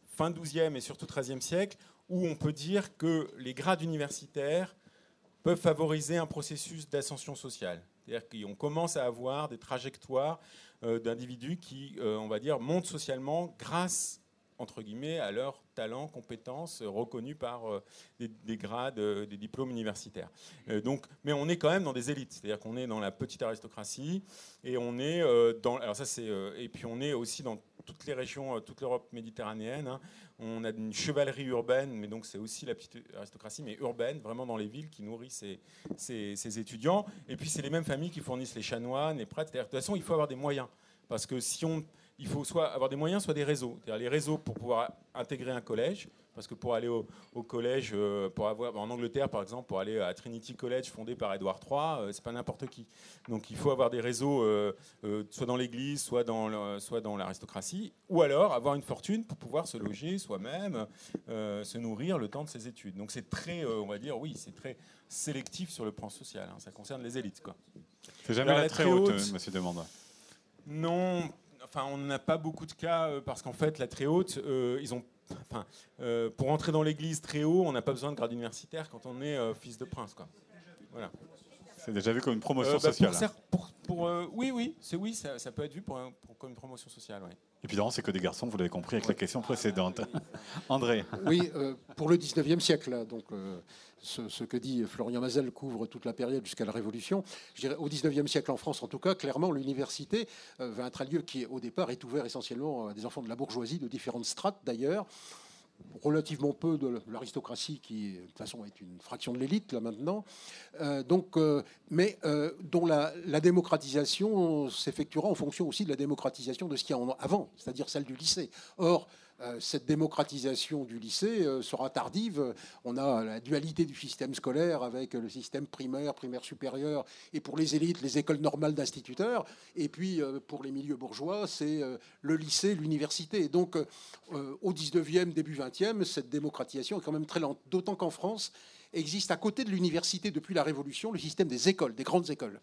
fin 12e et surtout 13e siècle, où on peut dire que les grades universitaires peuvent favoriser un processus d'ascension sociale. C'est-à-dire qu'on commence à avoir des trajectoires euh, d'individus qui, euh, on va dire, montent socialement grâce entre guillemets, à leurs talents, compétences euh, reconnus par des, des grades, des diplômes universitaires. Donc, mais on est quand même dans des élites, c'est-à-dire qu'on est dans la petite aristocratie et on est dans. Alors ça c'est et puis on est aussi dans toutes les régions, toute l'Europe méditerranéenne. hein. On a une chevalerie urbaine, mais donc c'est aussi la petite aristocratie, mais urbaine, vraiment dans les villes, qui nourrit ces étudiants. Et puis c'est les mêmes familles qui fournissent les chanoines, les prêtres. De toute façon, il faut avoir des moyens. Parce que si on, il faut soit avoir des moyens, soit des réseaux. Les réseaux pour pouvoir intégrer un collège, parce que pour aller au, au collège, euh, pour avoir en Angleterre par exemple, pour aller à Trinity College fondé par Édouard III, euh, c'est pas n'importe qui. Donc il faut avoir des réseaux, euh, soit dans l'Église, soit dans le- soit dans l'aristocratie, ou alors avoir une fortune pour pouvoir se loger soi-même, se nourrir le temps de ses études. Donc c'est très, on va dire, oui, c'est très sélectif sur le plan social. hein. Ça concerne les élites, quoi. C'est jamais Alors, la très très haute, haute- monsieur Demanda. Non, enfin, on n'a pas beaucoup de cas euh, parce qu'en fait, la très haute, euh, ils ont. Enfin, euh, pour entrer dans l'église très haut, on n'a pas besoin de grade universitaire quand on est euh, fils de prince, quoi. Voilà. C'est déjà vu comme une promotion Euh, bah, sociale. Pour, cer- pour- pour, oui, oui, c'est oui, ça, ça peut être vu pour, comme une promotion sociale. ouais. Évidemment, c'est que des garçons, vous l'avez compris avec la question précédente. André, Oui, euh, pour le 19e siècle, là, donc euh, ce, ce que dit Florian Mazel couvre toute la période jusqu'à la Révolution. Je dirais au 19e siècle en France, en tout cas, clairement, l'université euh, va être un lieu qui, au départ, est ouvert essentiellement à des enfants de la bourgeoisie, de différentes strates d'ailleurs. Relativement peu de l'aristocratie, qui de toute façon est une fraction de l'élite là maintenant, Euh, donc, euh, mais euh, dont la, la démocratisation s'effectuera en fonction aussi de la démocratisation de ce qu'il y a en- avant, c'est-à-dire celle du lycée. Or, cette démocratisation du lycée euh, sera tardive. On a la dualité du système scolaire avec le système primaire, primaire supérieur, et pour les élites, les écoles normales d'instituteurs. Et puis, euh, pour les milieux bourgeois, c'est euh, le lycée, l'université. Donc, euh, au 19e, début 20e, cette démocratisation est quand même très lente. D'autant qu'en France, existe à côté de l'université depuis la Révolution le système des écoles, des grandes écoles.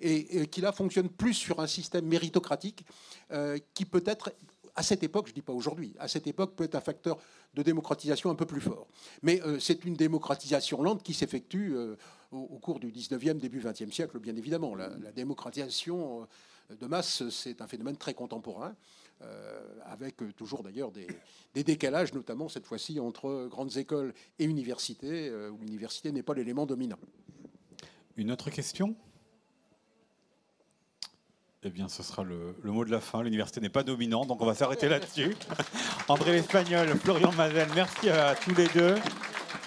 Et, qui là fonctionne plus sur un système méritocratique euh, qui peut être à cette époque, je ne dis pas aujourd'hui, à cette époque peut être un facteur de démocratisation un peu plus fort. Mais euh, c'est une démocratisation lente qui s'effectue euh, au, cours du 19e, début 20e siècle, bien évidemment. La, démocratisation euh, de masse, c'est un phénomène très contemporain. avec toujours d'ailleurs des, décalages, notamment cette fois-ci entre grandes écoles et universités, où l'université n'est pas l'élément dominant. Une autre question? Eh bien, ce sera le, le mot de la fin. L'université n'est pas dominante, donc on va s'arrêter là-dessus. André l'Espagnol, Florian Mazel, merci à tous les deux.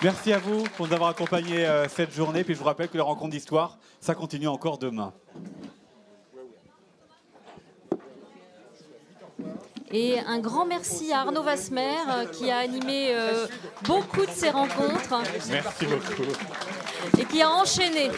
Merci à vous pour nous avoir accompagnés euh, cette journée. Puis je vous rappelle que les rencontres d'histoire, ça continue encore demain. Et un grand merci à Arnaud Vasmer euh, qui a animé euh, beaucoup de ces rencontres Merci beaucoup. et qui a enchaîné.